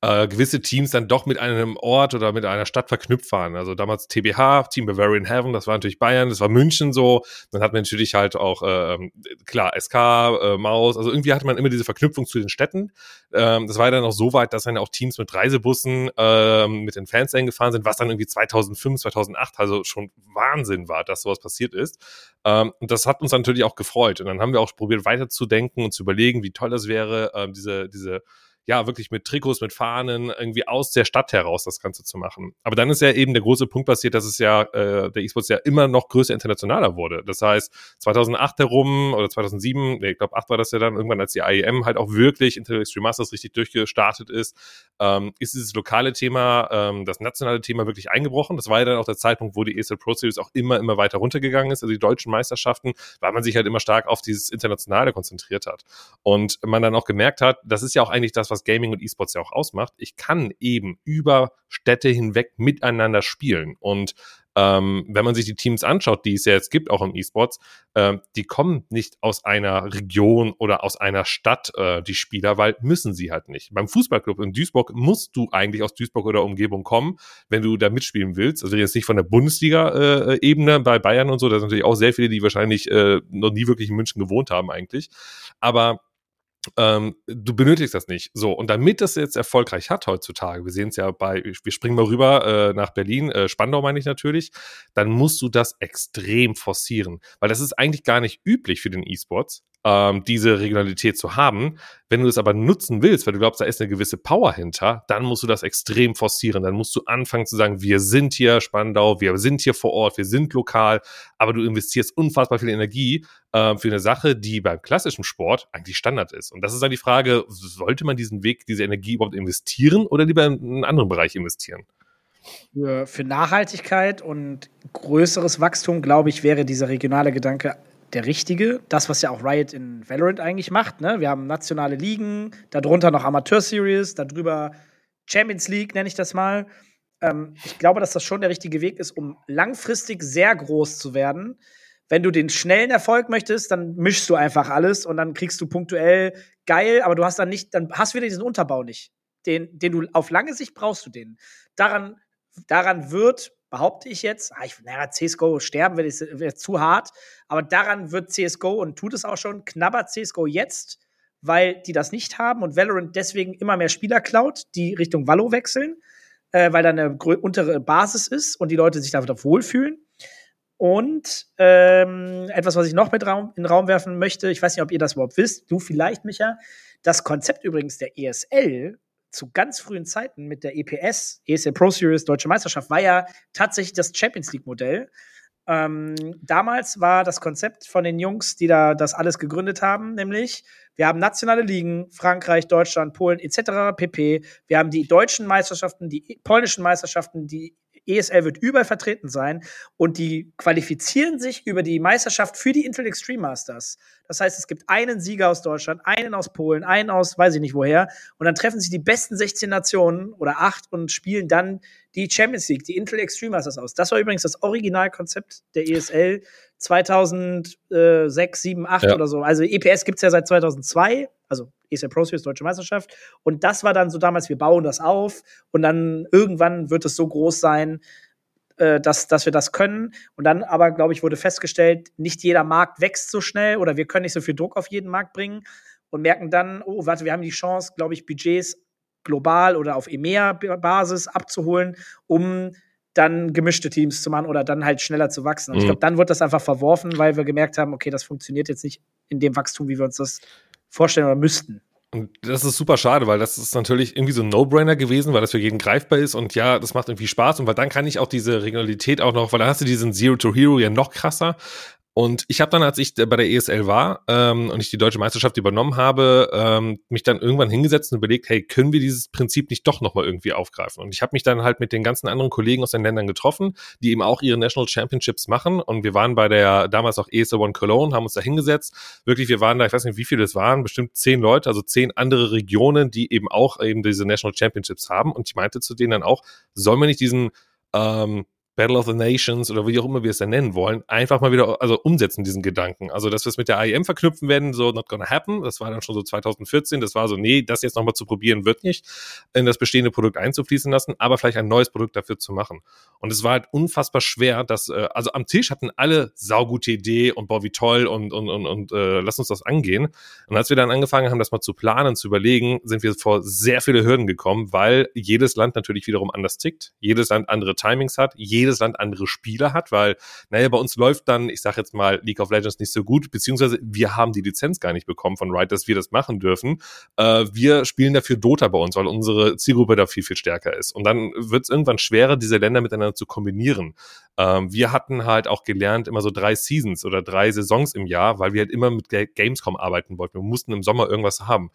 äh, gewisse Teams dann doch mit einem Ort oder mit einer Stadt verknüpft waren. Also damals TBH, Team Bavarian Heaven, das war natürlich Bayern, das war München so. Dann hat man natürlich halt auch, äh, klar, SK, äh, Maus, also irgendwie hatte man immer diese Verknüpfung zu den Städten. Ähm, das war dann auch so weit, dass dann auch Teams mit Reisebussen äh, mit den Fans eingefahren sind, was dann irgendwie 2005, 2008 also schon Wahnsinn war, dass sowas passiert ist. Ähm, und das hat uns natürlich auch gefreut. Und dann haben wir auch probiert weiterzudenken und zu überlegen, wie toll das wäre, ähm, diese, diese ja, wirklich mit Trikots, mit Fahnen, irgendwie aus der Stadt heraus das Ganze zu machen. Aber dann ist ja eben der große Punkt passiert, dass es ja, äh, der E-Sports ja immer noch größer internationaler wurde. Das heißt, 2008 herum oder 2007, nee, ich glaube 8 war das ja dann, irgendwann als die IEM halt auch wirklich Intel Extreme Masters richtig durchgestartet ist, ähm, ist dieses lokale Thema, ähm, das nationale Thema wirklich eingebrochen. Das war ja dann auch der Zeitpunkt, wo die ESL Pro Series auch immer, immer weiter runtergegangen ist, also die deutschen Meisterschaften, weil man sich halt immer stark auf dieses Internationale konzentriert hat. Und man dann auch gemerkt hat, das ist ja auch eigentlich das, was Gaming und E-Sports ja auch ausmacht. Ich kann eben über Städte hinweg miteinander spielen. Und ähm, wenn man sich die Teams anschaut, die es ja jetzt gibt, auch im E-Sports, äh, die kommen nicht aus einer Region oder aus einer Stadt, äh, die Spieler, weil müssen sie halt nicht. Beim Fußballclub in Duisburg musst du eigentlich aus Duisburg oder Umgebung kommen, wenn du da mitspielen willst. Also jetzt nicht von der Bundesliga-Ebene äh, bei Bayern und so, da sind natürlich auch sehr viele, die wahrscheinlich äh, noch nie wirklich in München gewohnt haben eigentlich. Aber ähm, du benötigst das nicht. So, und damit das jetzt erfolgreich hat heutzutage, wir sehen es ja bei, wir springen mal rüber äh, nach Berlin, äh, Spandau meine ich natürlich, dann musst du das extrem forcieren. Weil das ist eigentlich gar nicht üblich für den E-Sports ähm, diese Regionalität zu haben. Wenn du es aber nutzen willst, weil du glaubst, da ist eine gewisse Power hinter, dann musst du das extrem forcieren. Dann musst du anfangen zu sagen, wir sind hier Spandau, wir sind hier vor Ort, wir sind lokal, aber du investierst unfassbar viel Energie äh, für eine Sache, die beim klassischen Sport eigentlich Standard ist. Und das ist dann die Frage, sollte man diesen Weg, diese Energie überhaupt investieren oder lieber in einen anderen Bereich investieren? Für Nachhaltigkeit und größeres Wachstum, glaube ich, wäre dieser regionale Gedanke der richtige. Das, was ja auch Riot in Valorant eigentlich macht. Ne? Wir haben nationale Ligen, darunter noch Amateur-Series, darüber Champions League, nenne ich das mal. Ähm, ich glaube, dass das schon der richtige Weg ist, um langfristig sehr groß zu werden. Wenn du den schnellen Erfolg möchtest, dann mischst du einfach alles und dann kriegst du punktuell geil, aber du hast dann nicht, dann hast du wieder diesen Unterbau nicht. Den, den du auf lange Sicht brauchst du den. Daran, daran wird behaupte ich jetzt. Ah, ich, naja, CSGO sterben wäre wär zu hart, aber daran wird CSGO und tut es auch schon, knabbert CSGO jetzt, weil die das nicht haben und Valorant deswegen immer mehr Spieler klaut, die Richtung Valo wechseln, äh, weil da eine untere Basis ist und die Leute sich damit wohlfühlen. Und ähm, etwas, was ich noch mit Raum, in den Raum werfen möchte, ich weiß nicht, ob ihr das überhaupt wisst, du vielleicht, Micha, das Konzept übrigens der ESL zu ganz frühen Zeiten mit der EPS, ESL Pro Series, Deutsche Meisterschaft, war ja tatsächlich das Champions League-Modell. Ähm, damals war das Konzept von den Jungs, die da das alles gegründet haben, nämlich wir haben nationale Ligen, Frankreich, Deutschland, Polen etc. pp. Wir haben die deutschen Meisterschaften, die polnischen Meisterschaften, die ESL wird überall vertreten sein und die qualifizieren sich über die Meisterschaft für die Intel Extreme Masters. Das heißt, es gibt einen Sieger aus Deutschland, einen aus Polen, einen aus weiß ich nicht woher und dann treffen sich die besten 16 Nationen oder acht und spielen dann die Champions League, die Intel Extreme Masters aus. Das war übrigens das Originalkonzept der ESL 2006, 7, 8 ja. oder so. Also EPS gibt es ja seit 2002, also ESL Pro Series Deutsche Meisterschaft. Und das war dann so damals, wir bauen das auf und dann irgendwann wird es so groß sein, äh, dass, dass wir das können. Und dann aber, glaube ich, wurde festgestellt, nicht jeder Markt wächst so schnell oder wir können nicht so viel Druck auf jeden Markt bringen und merken dann, oh, warte, wir haben die Chance, glaube ich, Budgets global oder auf EMEA-Basis abzuholen, um dann gemischte Teams zu machen oder dann halt schneller zu wachsen. Und mhm. ich glaube, dann wird das einfach verworfen, weil wir gemerkt haben, okay, das funktioniert jetzt nicht in dem Wachstum, wie wir uns das vorstellen oder müssten. Und das ist super schade, weil das ist natürlich irgendwie so ein No-Brainer gewesen, weil das für jeden greifbar ist und ja, das macht irgendwie Spaß. Und weil dann kann ich auch diese Regionalität auch noch, weil dann hast du diesen Zero to Hero ja noch krasser und ich habe dann, als ich bei der ESL war ähm, und ich die deutsche Meisterschaft übernommen habe, ähm, mich dann irgendwann hingesetzt und überlegt, hey, können wir dieses Prinzip nicht doch nochmal irgendwie aufgreifen? Und ich habe mich dann halt mit den ganzen anderen Kollegen aus den Ländern getroffen, die eben auch ihre National Championships machen. Und wir waren bei der damals auch ESL One Cologne, haben uns da hingesetzt. Wirklich, wir waren da, ich weiß nicht, wie viele es waren, bestimmt zehn Leute, also zehn andere Regionen, die eben auch eben diese National Championships haben. Und ich meinte zu denen dann auch, sollen wir nicht diesen ähm, Battle of the Nations oder wie auch immer wir es dann nennen wollen, einfach mal wieder also umsetzen, diesen Gedanken. Also, dass wir es mit der IEM verknüpfen werden, so not gonna happen. Das war dann schon so 2014. Das war so, nee, das jetzt nochmal zu probieren, wird nicht in das bestehende Produkt einzufließen lassen, aber vielleicht ein neues Produkt dafür zu machen. Und es war halt unfassbar schwer, dass, äh, also am Tisch hatten alle saugute Idee und boah, wie toll und, und, und, und äh, lass uns das angehen. Und als wir dann angefangen haben, das mal zu planen, zu überlegen, sind wir vor sehr viele Hürden gekommen, weil jedes Land natürlich wiederum anders tickt, jedes Land andere Timings hat, jedes Land andere Spieler hat, weil, naja, bei uns läuft dann, ich sage jetzt mal, League of Legends nicht so gut, beziehungsweise wir haben die Lizenz gar nicht bekommen von Riot, dass wir das machen dürfen. Äh, wir spielen dafür Dota bei uns, weil unsere Zielgruppe da viel, viel stärker ist. Und dann wird es irgendwann schwerer, diese Länder miteinander zu kombinieren. Ähm, wir hatten halt auch gelernt, immer so drei Seasons oder drei Saisons im Jahr, weil wir halt immer mit Gamescom arbeiten wollten. Wir mussten im Sommer irgendwas haben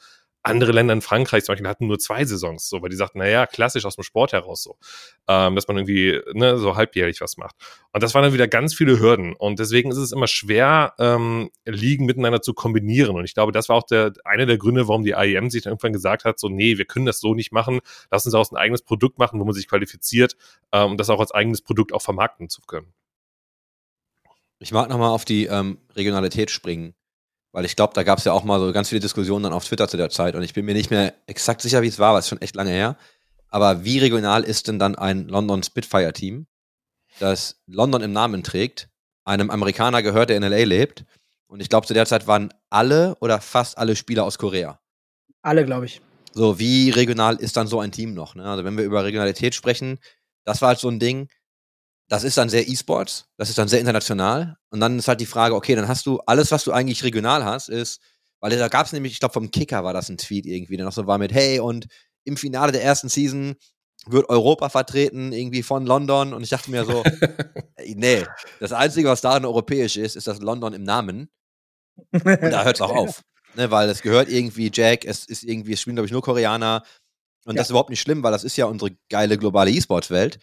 andere Länder in Frankreich zum Beispiel hatten nur zwei Saisons, so, weil die sagten, naja, klassisch aus dem Sport heraus so, ähm, dass man irgendwie ne, so halbjährig was macht. Und das waren dann wieder ganz viele Hürden. Und deswegen ist es immer schwer, ähm, Ligen miteinander zu kombinieren. Und ich glaube, das war auch der, einer der Gründe, warum die IEM sich dann irgendwann gesagt hat, so, nee, wir können das so nicht machen, lass uns daraus ein eigenes Produkt machen, wo man sich qualifiziert, ähm, um das auch als eigenes Produkt auch vermarkten zu können. Ich mag nochmal auf die ähm, Regionalität springen. Weil ich glaube, da gab es ja auch mal so ganz viele Diskussionen dann auf Twitter zu der Zeit und ich bin mir nicht mehr exakt sicher, wie es war, weil es schon echt lange her. Aber wie regional ist denn dann ein London Spitfire-Team, das London im Namen trägt, einem Amerikaner gehört, der in LA lebt? Und ich glaube, zu der Zeit waren alle oder fast alle Spieler aus Korea. Alle, glaube ich. So, wie regional ist dann so ein Team noch? Ne? Also, wenn wir über Regionalität sprechen, das war halt so ein Ding das ist dann sehr E-Sports, das ist dann sehr international. Und dann ist halt die Frage, okay, dann hast du alles, was du eigentlich regional hast, ist, weil da gab es nämlich, ich glaube, vom Kicker war das ein Tweet irgendwie, der noch so war mit, hey, und im Finale der ersten Season wird Europa vertreten, irgendwie von London. Und ich dachte mir so, [LAUGHS] nee, das Einzige, was da europäisch ist, ist das London im Namen. Und da hört es auch [LAUGHS] auf. Ne, weil es gehört irgendwie Jack, es ist irgendwie, es spielen, glaube ich, nur Koreaner. Und ja. das ist überhaupt nicht schlimm, weil das ist ja unsere geile globale E-Sports-Welt.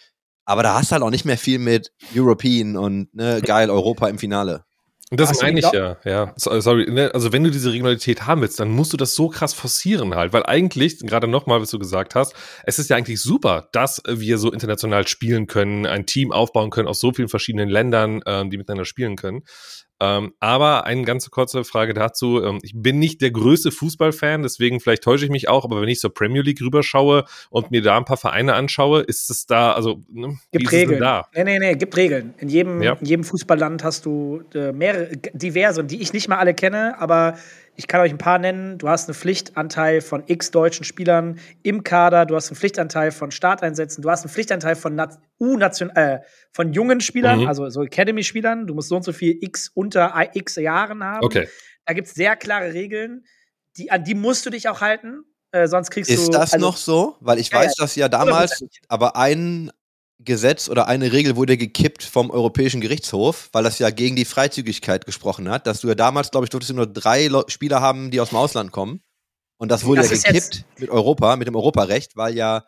Aber da hast du halt auch nicht mehr viel mit European und ne, geil Europa im Finale. Und das meine ich ja, ja. Sorry, ne, also wenn du diese Regionalität haben willst, dann musst du das so krass forcieren halt, weil eigentlich, gerade nochmal, was du gesagt hast, es ist ja eigentlich super, dass wir so international spielen können, ein Team aufbauen können aus so vielen verschiedenen Ländern, ähm, die miteinander spielen können. Ähm, aber eine ganz kurze Frage dazu. Ähm, ich bin nicht der größte Fußballfan, deswegen vielleicht täusche ich mich auch, aber wenn ich zur Premier League rüberschaue und mir da ein paar Vereine anschaue, ist es da, also, ne, gibt Regeln. Da? Nee, nee, nee, gibt Regeln. In jedem, ja. in jedem Fußballland hast du äh, mehrere, diverse, die ich nicht mal alle kenne, aber ich kann euch ein paar nennen. Du hast einen Pflichtanteil von x deutschen Spielern im Kader. Du hast einen Pflichtanteil von Starteinsätzen. Du hast einen Pflichtanteil von U-Nation, äh, von jungen Spielern, mhm. also so Academy-Spielern. Du musst so und so viel x unter x Jahren haben. Okay. Da gibt es sehr klare Regeln. Die, an die musst du dich auch halten. Äh, sonst kriegst ist du. Ist das also, noch so? Weil ich ja, weiß, dass ja damals, aber ein Gesetz oder eine Regel wurde gekippt vom Europäischen Gerichtshof, weil das ja gegen die Freizügigkeit gesprochen hat, dass du ja damals, glaube ich, durftest du nur drei Spieler haben, die aus dem Ausland kommen. Und das wurde das ja gekippt mit Europa, mit dem Europarecht, weil ja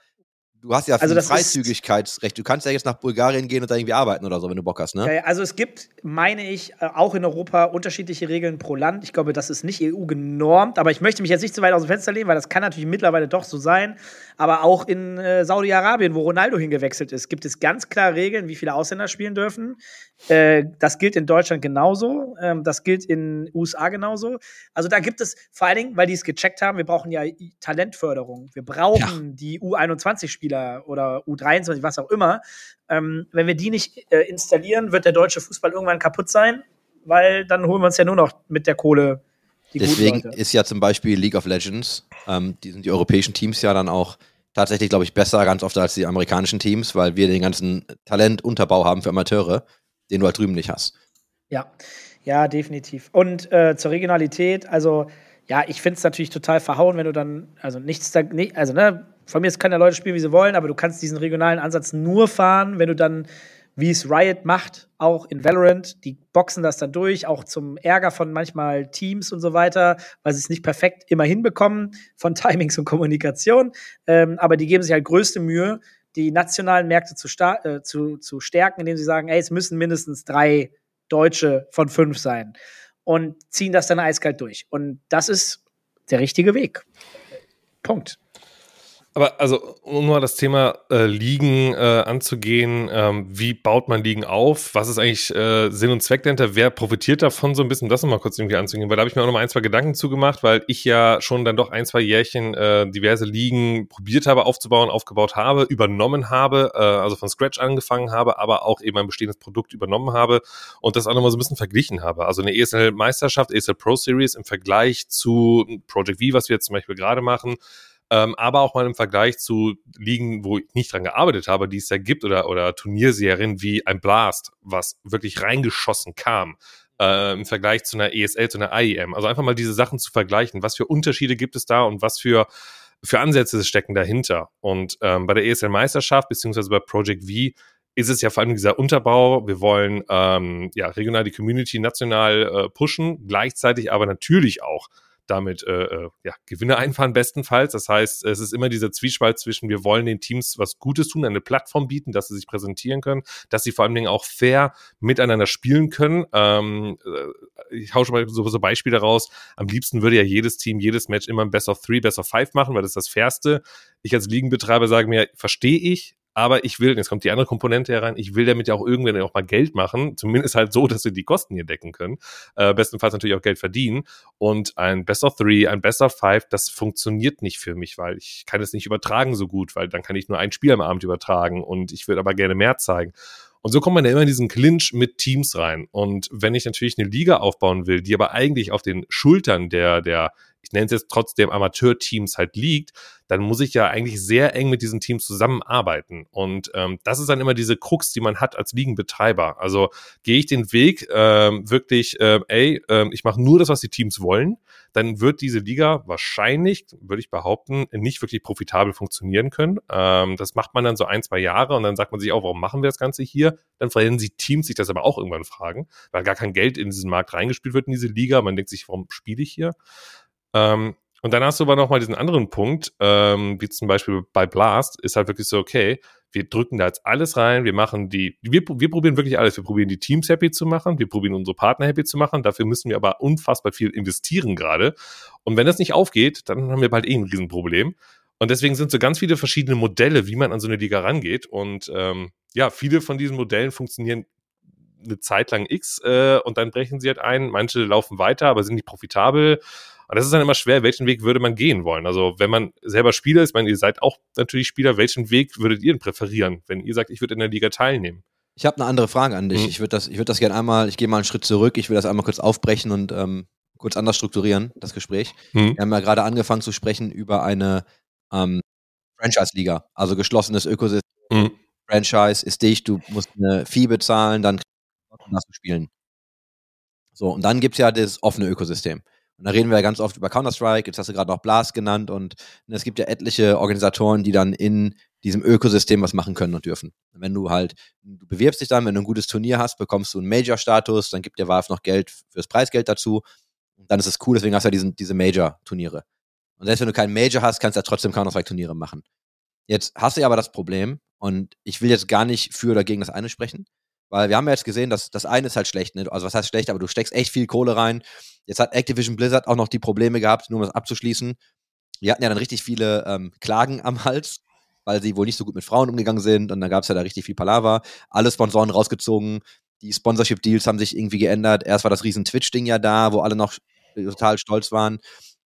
Du hast ja also ein Freizügigkeitsrecht. Du kannst ja jetzt nach Bulgarien gehen und da irgendwie arbeiten oder so, wenn du Bock hast, ne? Also es gibt, meine ich, äh, auch in Europa unterschiedliche Regeln pro Land. Ich glaube, das ist nicht EU genormt, aber ich möchte mich jetzt nicht zu weit aus dem Fenster lehnen, weil das kann natürlich mittlerweile doch so sein. Aber auch in äh, Saudi-Arabien, wo Ronaldo hingewechselt ist, gibt es ganz klar Regeln, wie viele Ausländer spielen dürfen. Äh, das gilt in Deutschland genauso. Ähm, das gilt in USA genauso. Also da gibt es vor allen Dingen, weil die es gecheckt haben, wir brauchen ja Talentförderung. Wir brauchen ja. die U21-Spieler oder U23, was auch immer. Ähm, wenn wir die nicht äh, installieren, wird der deutsche Fußball irgendwann kaputt sein, weil dann holen wir uns ja nur noch mit der Kohle die Deswegen ist ja zum Beispiel League of Legends, ähm, die sind die europäischen Teams ja dann auch tatsächlich, glaube ich, besser ganz oft als die amerikanischen Teams, weil wir den ganzen Talentunterbau haben für Amateure den du halt drüben nicht hast. Ja, ja, definitiv. Und äh, zur Regionalität, also Ja, ich finde es natürlich total verhauen, wenn du dann, also nichts da, also ne, von mir können ja Leute spielen, wie sie wollen, aber du kannst diesen regionalen Ansatz nur fahren, wenn du dann, wie es Riot macht, auch in Valorant, die boxen das dann durch, auch zum Ärger von manchmal Teams und so weiter, weil sie es nicht perfekt immer hinbekommen von [LAUGHS] Timings und Kommunikation. Ähm, aber die geben sich halt größte Mühe, die nationalen Märkte zu, äh, zu, zu stärken, indem sie sagen, ey, es müssen mindestens drei Deutsche von fünf sein und ziehen das dann eiskalt durch. Und das ist der richtige Weg. Punkt. Aber also, um mal das Thema äh, Ligen äh, anzugehen, ähm, wie baut man Ligen auf? Was ist eigentlich äh, Sinn und Zweck dahinter? Wer profitiert davon so ein bisschen? Das nochmal kurz irgendwie anzugehen, weil da habe ich mir auch nochmal ein, zwei Gedanken zugemacht, weil ich ja schon dann doch ein, zwei Jährchen äh, diverse Ligen probiert habe aufzubauen, aufgebaut habe, übernommen habe, äh, also von Scratch angefangen habe, aber auch eben ein bestehendes Produkt übernommen habe und das auch nochmal so ein bisschen verglichen habe. Also eine ESL-Meisterschaft, ESL Pro Series im Vergleich zu Project V, was wir jetzt zum Beispiel gerade machen, ähm, aber auch mal im Vergleich zu Ligen, wo ich nicht dran gearbeitet habe, die es ja gibt, oder, oder Turnierserien wie ein Blast, was wirklich reingeschossen kam. Äh, im Vergleich zu einer ESL, zu einer IEM. Also einfach mal diese Sachen zu vergleichen. Was für Unterschiede gibt es da und was für, für Ansätze stecken dahinter? Und ähm, bei der ESL-Meisterschaft, beziehungsweise bei Project V, ist es ja vor allem dieser Unterbau. Wir wollen ähm, ja regional die Community national äh, pushen, gleichzeitig aber natürlich auch damit äh, äh, ja, Gewinne einfahren bestenfalls. Das heißt, es ist immer dieser Zwiespalt zwischen, wir wollen den Teams was Gutes tun, eine Plattform bieten, dass sie sich präsentieren können, dass sie vor allen Dingen auch fair miteinander spielen können. Ähm, äh, ich hau schon mal so, so Beispiele raus. Am liebsten würde ja jedes Team, jedes Match immer ein Best of Three, Best of Five machen, weil das ist das Fairste. Ich als Ligenbetreiber sage mir, verstehe ich, aber ich will, jetzt kommt die andere Komponente herein, ich will damit ja auch irgendwann auch mal Geld machen, zumindest halt so, dass wir die Kosten hier decken können, äh, bestenfalls natürlich auch Geld verdienen und ein Best of Three, ein Best of Five, das funktioniert nicht für mich, weil ich kann es nicht übertragen so gut, weil dann kann ich nur ein Spiel am Abend übertragen und ich würde aber gerne mehr zeigen. Und so kommt man ja immer in diesen Clinch mit Teams rein. Und wenn ich natürlich eine Liga aufbauen will, die aber eigentlich auf den Schultern der, der ich nenne es jetzt trotzdem Amateurteams halt liegt, dann muss ich ja eigentlich sehr eng mit diesen Teams zusammenarbeiten. Und ähm, das ist dann immer diese Krux, die man hat als Ligenbetreiber. Also gehe ich den Weg ähm, wirklich, äh, ey, äh, ich mache nur das, was die Teams wollen, dann wird diese Liga wahrscheinlich, würde ich behaupten, nicht wirklich profitabel funktionieren können. Ähm, das macht man dann so ein, zwei Jahre und dann sagt man sich auch, warum machen wir das Ganze hier? Dann werden sie Teams sich das aber auch irgendwann fragen, weil gar kein Geld in diesen Markt reingespielt wird in diese Liga. Man denkt sich, warum spiele ich hier? Ähm, und dann hast du aber nochmal diesen anderen Punkt, ähm, wie zum Beispiel bei Blast, ist halt wirklich so, okay, wir drücken da jetzt alles rein, wir machen die, wir, wir probieren wirklich alles. Wir probieren die Teams happy zu machen, wir probieren unsere Partner happy zu machen, dafür müssen wir aber unfassbar viel investieren gerade. Und wenn das nicht aufgeht, dann haben wir bald eh ein Riesenproblem. Und deswegen sind so ganz viele verschiedene Modelle, wie man an so eine Liga rangeht. Und ähm, ja, viele von diesen Modellen funktionieren eine Zeit lang X äh, und dann brechen sie halt ein. Manche laufen weiter, aber sind nicht profitabel. Und das ist dann immer schwer, welchen Weg würde man gehen wollen? Also wenn man selber Spieler ist, ich meine, ihr seid auch natürlich Spieler, welchen Weg würdet ihr denn präferieren, wenn ihr sagt, ich würde in der Liga teilnehmen? Ich habe eine andere Frage an dich. Mhm. Ich würde das, ich würde das gerne einmal, ich gehe mal einen Schritt zurück, ich will das einmal kurz aufbrechen und ähm, kurz anders strukturieren, das Gespräch. Mhm. Wir haben ja gerade angefangen zu sprechen über eine ähm, Franchise-Liga, also geschlossenes Ökosystem. Mhm. Franchise ist dich, du musst eine Fee bezahlen, dann darfst du spielen. So, und dann gibt es ja das offene Ökosystem. Und da reden wir ja ganz oft über Counter-Strike, jetzt hast du gerade noch Blast genannt und ne, es gibt ja etliche Organisatoren, die dann in diesem Ökosystem was machen können und dürfen. wenn du halt, du bewirbst dich dann, wenn du ein gutes Turnier hast, bekommst du einen Major-Status, dann gibt dir Valve noch Geld fürs Preisgeld dazu. Und dann ist es cool, deswegen hast du ja diesen, diese Major-Turniere. Und selbst wenn du keinen Major hast, kannst du ja trotzdem Counter-Strike-Turniere machen. Jetzt hast du ja aber das Problem, und ich will jetzt gar nicht für oder gegen das eine sprechen, weil wir haben ja jetzt gesehen, dass das eine ist halt schlecht, ne? Also was heißt schlecht, aber du steckst echt viel Kohle rein. Jetzt hat Activision Blizzard auch noch die Probleme gehabt, nur um das abzuschließen. Die hatten ja dann richtig viele ähm, Klagen am Hals, weil sie wohl nicht so gut mit Frauen umgegangen sind und dann gab es ja da richtig viel Palaver. Alle Sponsoren rausgezogen, die Sponsorship-Deals haben sich irgendwie geändert. Erst war das riesen Twitch-Ding ja da, wo alle noch total stolz waren.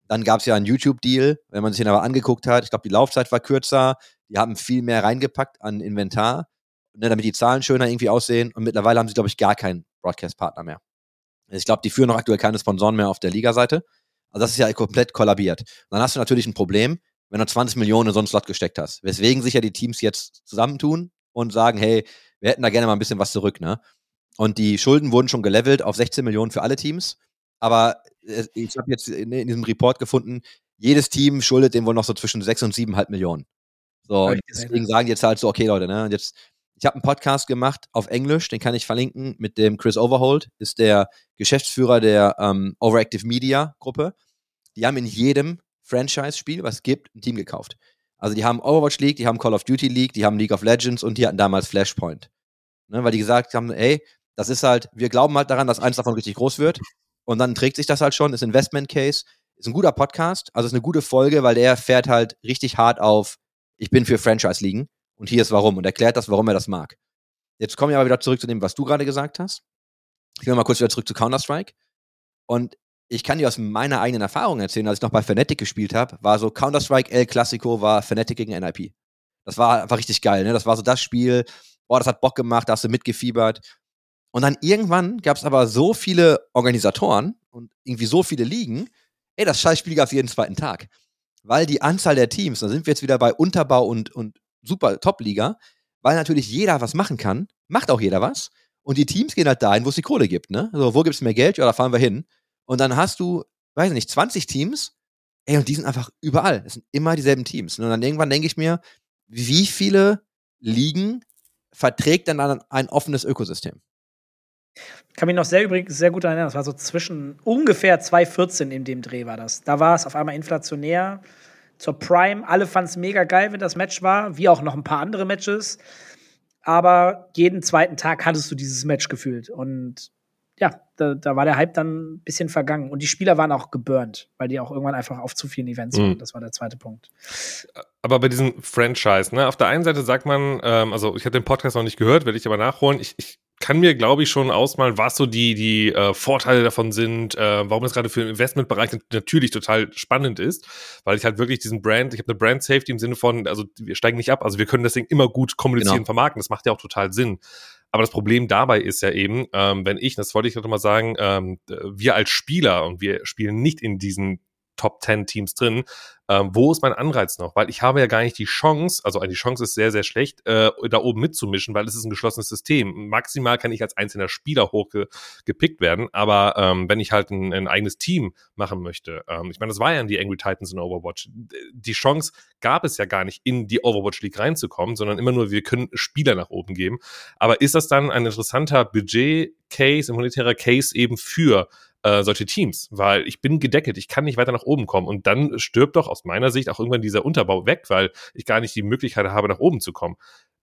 Dann gab es ja einen YouTube-Deal, wenn man sich den aber angeguckt hat. Ich glaube, die Laufzeit war kürzer. Die haben viel mehr reingepackt an Inventar ne, damit die Zahlen schöner irgendwie aussehen. Und mittlerweile haben sie, glaube ich, gar keinen Broadcast-Partner mehr. Ich glaube, die führen noch aktuell keine Sponsoren mehr auf der Liga-Seite. Also das ist ja komplett kollabiert. Und dann hast du natürlich ein Problem, wenn du 20 Millionen in so einen Slot gesteckt hast. Weswegen sich ja die Teams jetzt zusammentun und sagen, hey, wir hätten da gerne mal ein bisschen was zurück, ne? Und die Schulden wurden schon gelevelt auf 16 Millionen für alle Teams. aber äh, ich habe jetzt in, in diesem Report gefunden, jedes Team schuldet dem wohl noch so zwischen 6 und 7,5 Millionen. So, gesehen, deswegen sagen die jetzt halt so, okay, Leute, ne, und jetzt, ich habe einen Podcast gemacht auf Englisch, den kann ich verlinken, mit dem Chris Overholt, ist der Geschäftsführer der ähm, Overactive Media Gruppe. Die haben in jedem Franchise-Spiel, was es gibt, ein Team gekauft. Also die haben Overwatch League, die haben Call of Duty League, die haben League of Legends und die hatten damals Flashpoint. Ne, weil die gesagt haben, ey, das ist halt, wir glauben halt daran, dass eins davon richtig groß wird. Und dann trägt sich das halt schon, ist Investment Case, ist ein guter Podcast, also ist eine gute Folge, weil der fährt halt richtig hart auf, ich bin für Franchise-Ligen und hier ist warum und erklärt das, warum er das mag. Jetzt komme ich aber wieder zurück zu dem, was du gerade gesagt hast. Ich will mal kurz wieder zurück zu Counter-Strike. Und ich kann dir aus meiner eigenen Erfahrung erzählen, als ich noch bei Fnatic gespielt habe, war so Counter-Strike El Clasico war Fnatic gegen NIP. Das war einfach richtig geil, ne? Das war so das Spiel, boah, das hat Bock gemacht, da hast du mitgefiebert. Und dann irgendwann gab es aber so viele Organisatoren und irgendwie so viele Ligen, ey, das Scheißspiel gab es jeden zweiten Tag. Weil die Anzahl der Teams, da sind wir jetzt wieder bei Unterbau und, und super Top-Liga, weil natürlich jeder was machen kann, macht auch jeder was. Und die Teams gehen halt dahin, wo es die Kohle gibt, ne? Also, wo gibt's mehr Geld? Ja, da fahren wir hin. Und dann hast du, weiß nicht, 20 Teams, ey, und die sind einfach überall. Es sind immer dieselben Teams. Und dann irgendwann denke ich mir, wie viele Ligen verträgt denn dann ein offenes Ökosystem? kann mich noch sehr übrigens sehr gut erinnern. Das war so zwischen ungefähr 2014 in dem Dreh war das. Da war es auf einmal inflationär. Zur Prime, alle fanden es mega geil, wenn das Match war, wie auch noch ein paar andere Matches. Aber jeden zweiten Tag hattest du dieses Match gefühlt. Und ja, da, da war der Hype dann ein bisschen vergangen. Und die Spieler waren auch geburnt, weil die auch irgendwann einfach auf zu vielen Events Mhm. waren. Das war der zweite Punkt. aber bei diesem Franchise, ne, auf der einen Seite sagt man, ähm, also ich habe den Podcast noch nicht gehört, werde ich aber nachholen. Ich, ich kann mir, glaube ich, schon ausmalen, was so die, die äh, Vorteile davon sind, äh, warum das gerade für den Investmentbereich natürlich total spannend ist, weil ich halt wirklich diesen Brand, ich habe eine Brand Safety im Sinne von, also wir steigen nicht ab, also wir können das Ding immer gut kommunizieren, Genau. vermarkten, das macht ja auch total Sinn. Aber das Problem dabei ist ja eben, ähm, wenn ich, das wollte ich gerade mal sagen, ähm, wir als Spieler und wir spielen nicht in diesen Top 10 Teams drin, ähm, wo ist mein Anreiz noch? Weil ich habe ja gar nicht die Chance, also die Chance ist sehr, sehr schlecht, äh, da oben mitzumischen, weil es ist ein geschlossenes System. Maximal kann ich als einzelner Spieler hochgepickt werden, aber ähm, wenn ich halt ein, ein eigenes Team machen möchte, ähm, ich meine, das war ja in die Angry Titans in Overwatch, die Chance gab es ja gar nicht, in die Overwatch League reinzukommen, sondern immer nur, wir können Spieler nach oben geben. Aber ist das dann ein interessanter Budget-Case, ein monetärer Case eben für äh, solche Teams, weil ich bin gedeckelt, ich kann nicht weiter nach oben kommen und dann stirbt doch aus meiner Sicht auch irgendwann dieser Unterbau weg, weil ich gar nicht die Möglichkeit habe, nach oben zu kommen.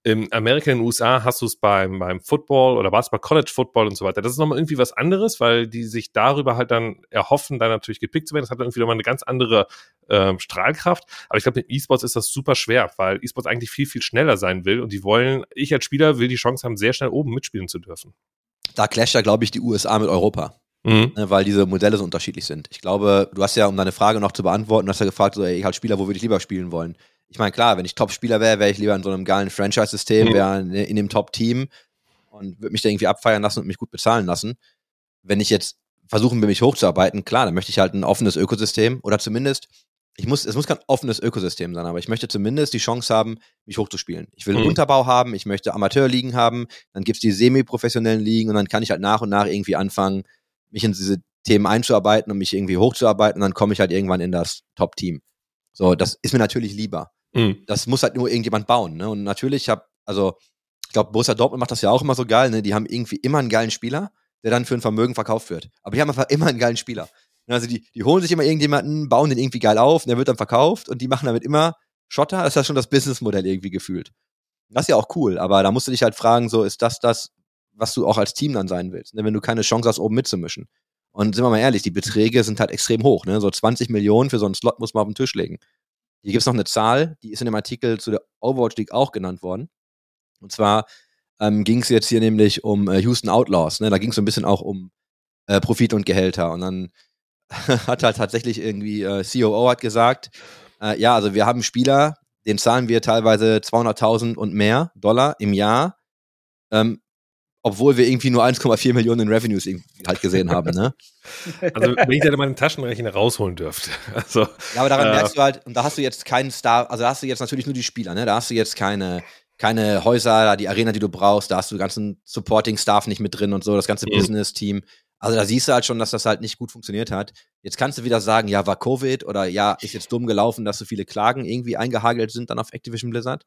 In Amerika, in den USA hast du es beim, beim Football oder Basketball, College Football und so weiter. Das ist nochmal irgendwie was anderes, weil die sich darüber halt dann erhoffen, dann natürlich gepickt zu werden. Das hat dann irgendwie nochmal eine ganz andere ähm, Strahlkraft. Aber ich glaube, mit E-Sports ist das super schwer, weil E-Sports eigentlich viel, viel schneller sein will und die wollen, ich als Spieler will die Chance haben, sehr schnell oben mitspielen zu dürfen. Da clasht ja, glaube ich, die USA mit Europa. Mhm. ne, weil diese Modelle so unterschiedlich sind. Ich glaube, du hast ja, um deine Frage noch zu beantworten, du hast ja gefragt, so, ey, ich als Spieler, wo würde ich lieber spielen wollen? Ich meine, klar, wenn ich Top-Spieler wäre, wäre ich lieber in so einem geilen Franchise-System, Mhm. wäre in, in dem Top-Team und würde mich da irgendwie abfeiern lassen und mich gut bezahlen lassen. Wenn ich jetzt versuchen will, mich hochzuarbeiten, klar, dann möchte ich halt ein offenes Ökosystem oder zumindest, ich muss, es muss kein offenes Ökosystem sein, aber ich möchte zumindest die Chance haben, mich hochzuspielen. Ich will einen Mhm. Unterbau haben, ich möchte Amateurligen haben, dann gibt's die semi-professionellen Ligen und dann kann ich halt nach und nach irgendwie anfangen, mich in diese Themen einzuarbeiten und mich irgendwie hochzuarbeiten dann komme ich halt irgendwann in das Top-Team. So, das ist mir natürlich lieber. Mhm. Das muss halt nur irgendjemand bauen. Ne? Und natürlich habe, also ich glaube, Borussia Dortmund macht das ja auch immer so geil. Ne? Die haben irgendwie immer einen geilen Spieler, der dann für ein Vermögen verkauft wird. Aber die haben einfach immer einen geilen Spieler. Also die, die holen sich immer irgendjemanden, bauen den irgendwie geil auf und der wird dann verkauft und die machen damit immer Schotter. Das ist ja schon das Businessmodell irgendwie gefühlt. Das ist ja auch cool, aber da musst du dich halt fragen, so ist das das, was du auch als Team dann sein willst, ne? wenn du keine Chance hast, oben mitzumischen. Und sind wir mal ehrlich, die Beträge sind halt extrem hoch. Ne? So 20 Millionen für so einen Slot muss man auf den Tisch legen. Hier gibt's noch eine Zahl, die ist in dem Artikel zu der Overwatch League auch genannt worden. Und zwar ähm, ging es jetzt hier nämlich um äh, Houston Outlaws. Ne? Da ging es so ein bisschen auch um äh, Profit und Gehälter. Und dann [LAUGHS] hat halt tatsächlich irgendwie äh, COO hat gesagt, äh, ja, also wir haben Spieler, den zahlen wir teilweise 200.000 und mehr Dollar im Jahr, ähm, obwohl wir irgendwie nur 1,4 Millionen in Revenues halt gesehen haben. Ne? [LAUGHS] Also, wenn ich da mal den Taschenrechner rausholen dürfte. [LAUGHS] Also, Ja, aber daran Äh. merkst du halt, und da hast du jetzt keinen Star, also da hast du jetzt natürlich nur die Spieler, ne? Da hast du jetzt keine, keine Häuser, die Arena, die du brauchst, da hast du den ganzen Supporting-Staff nicht mit drin und so, das ganze Mhm. Business-Team. Also da siehst du halt schon, dass das halt nicht gut funktioniert hat. Jetzt kannst du wieder sagen, ja, war Covid oder ja, ist jetzt dumm gelaufen, dass so viele Klagen irgendwie eingehagelt sind dann auf Activision Blizzard.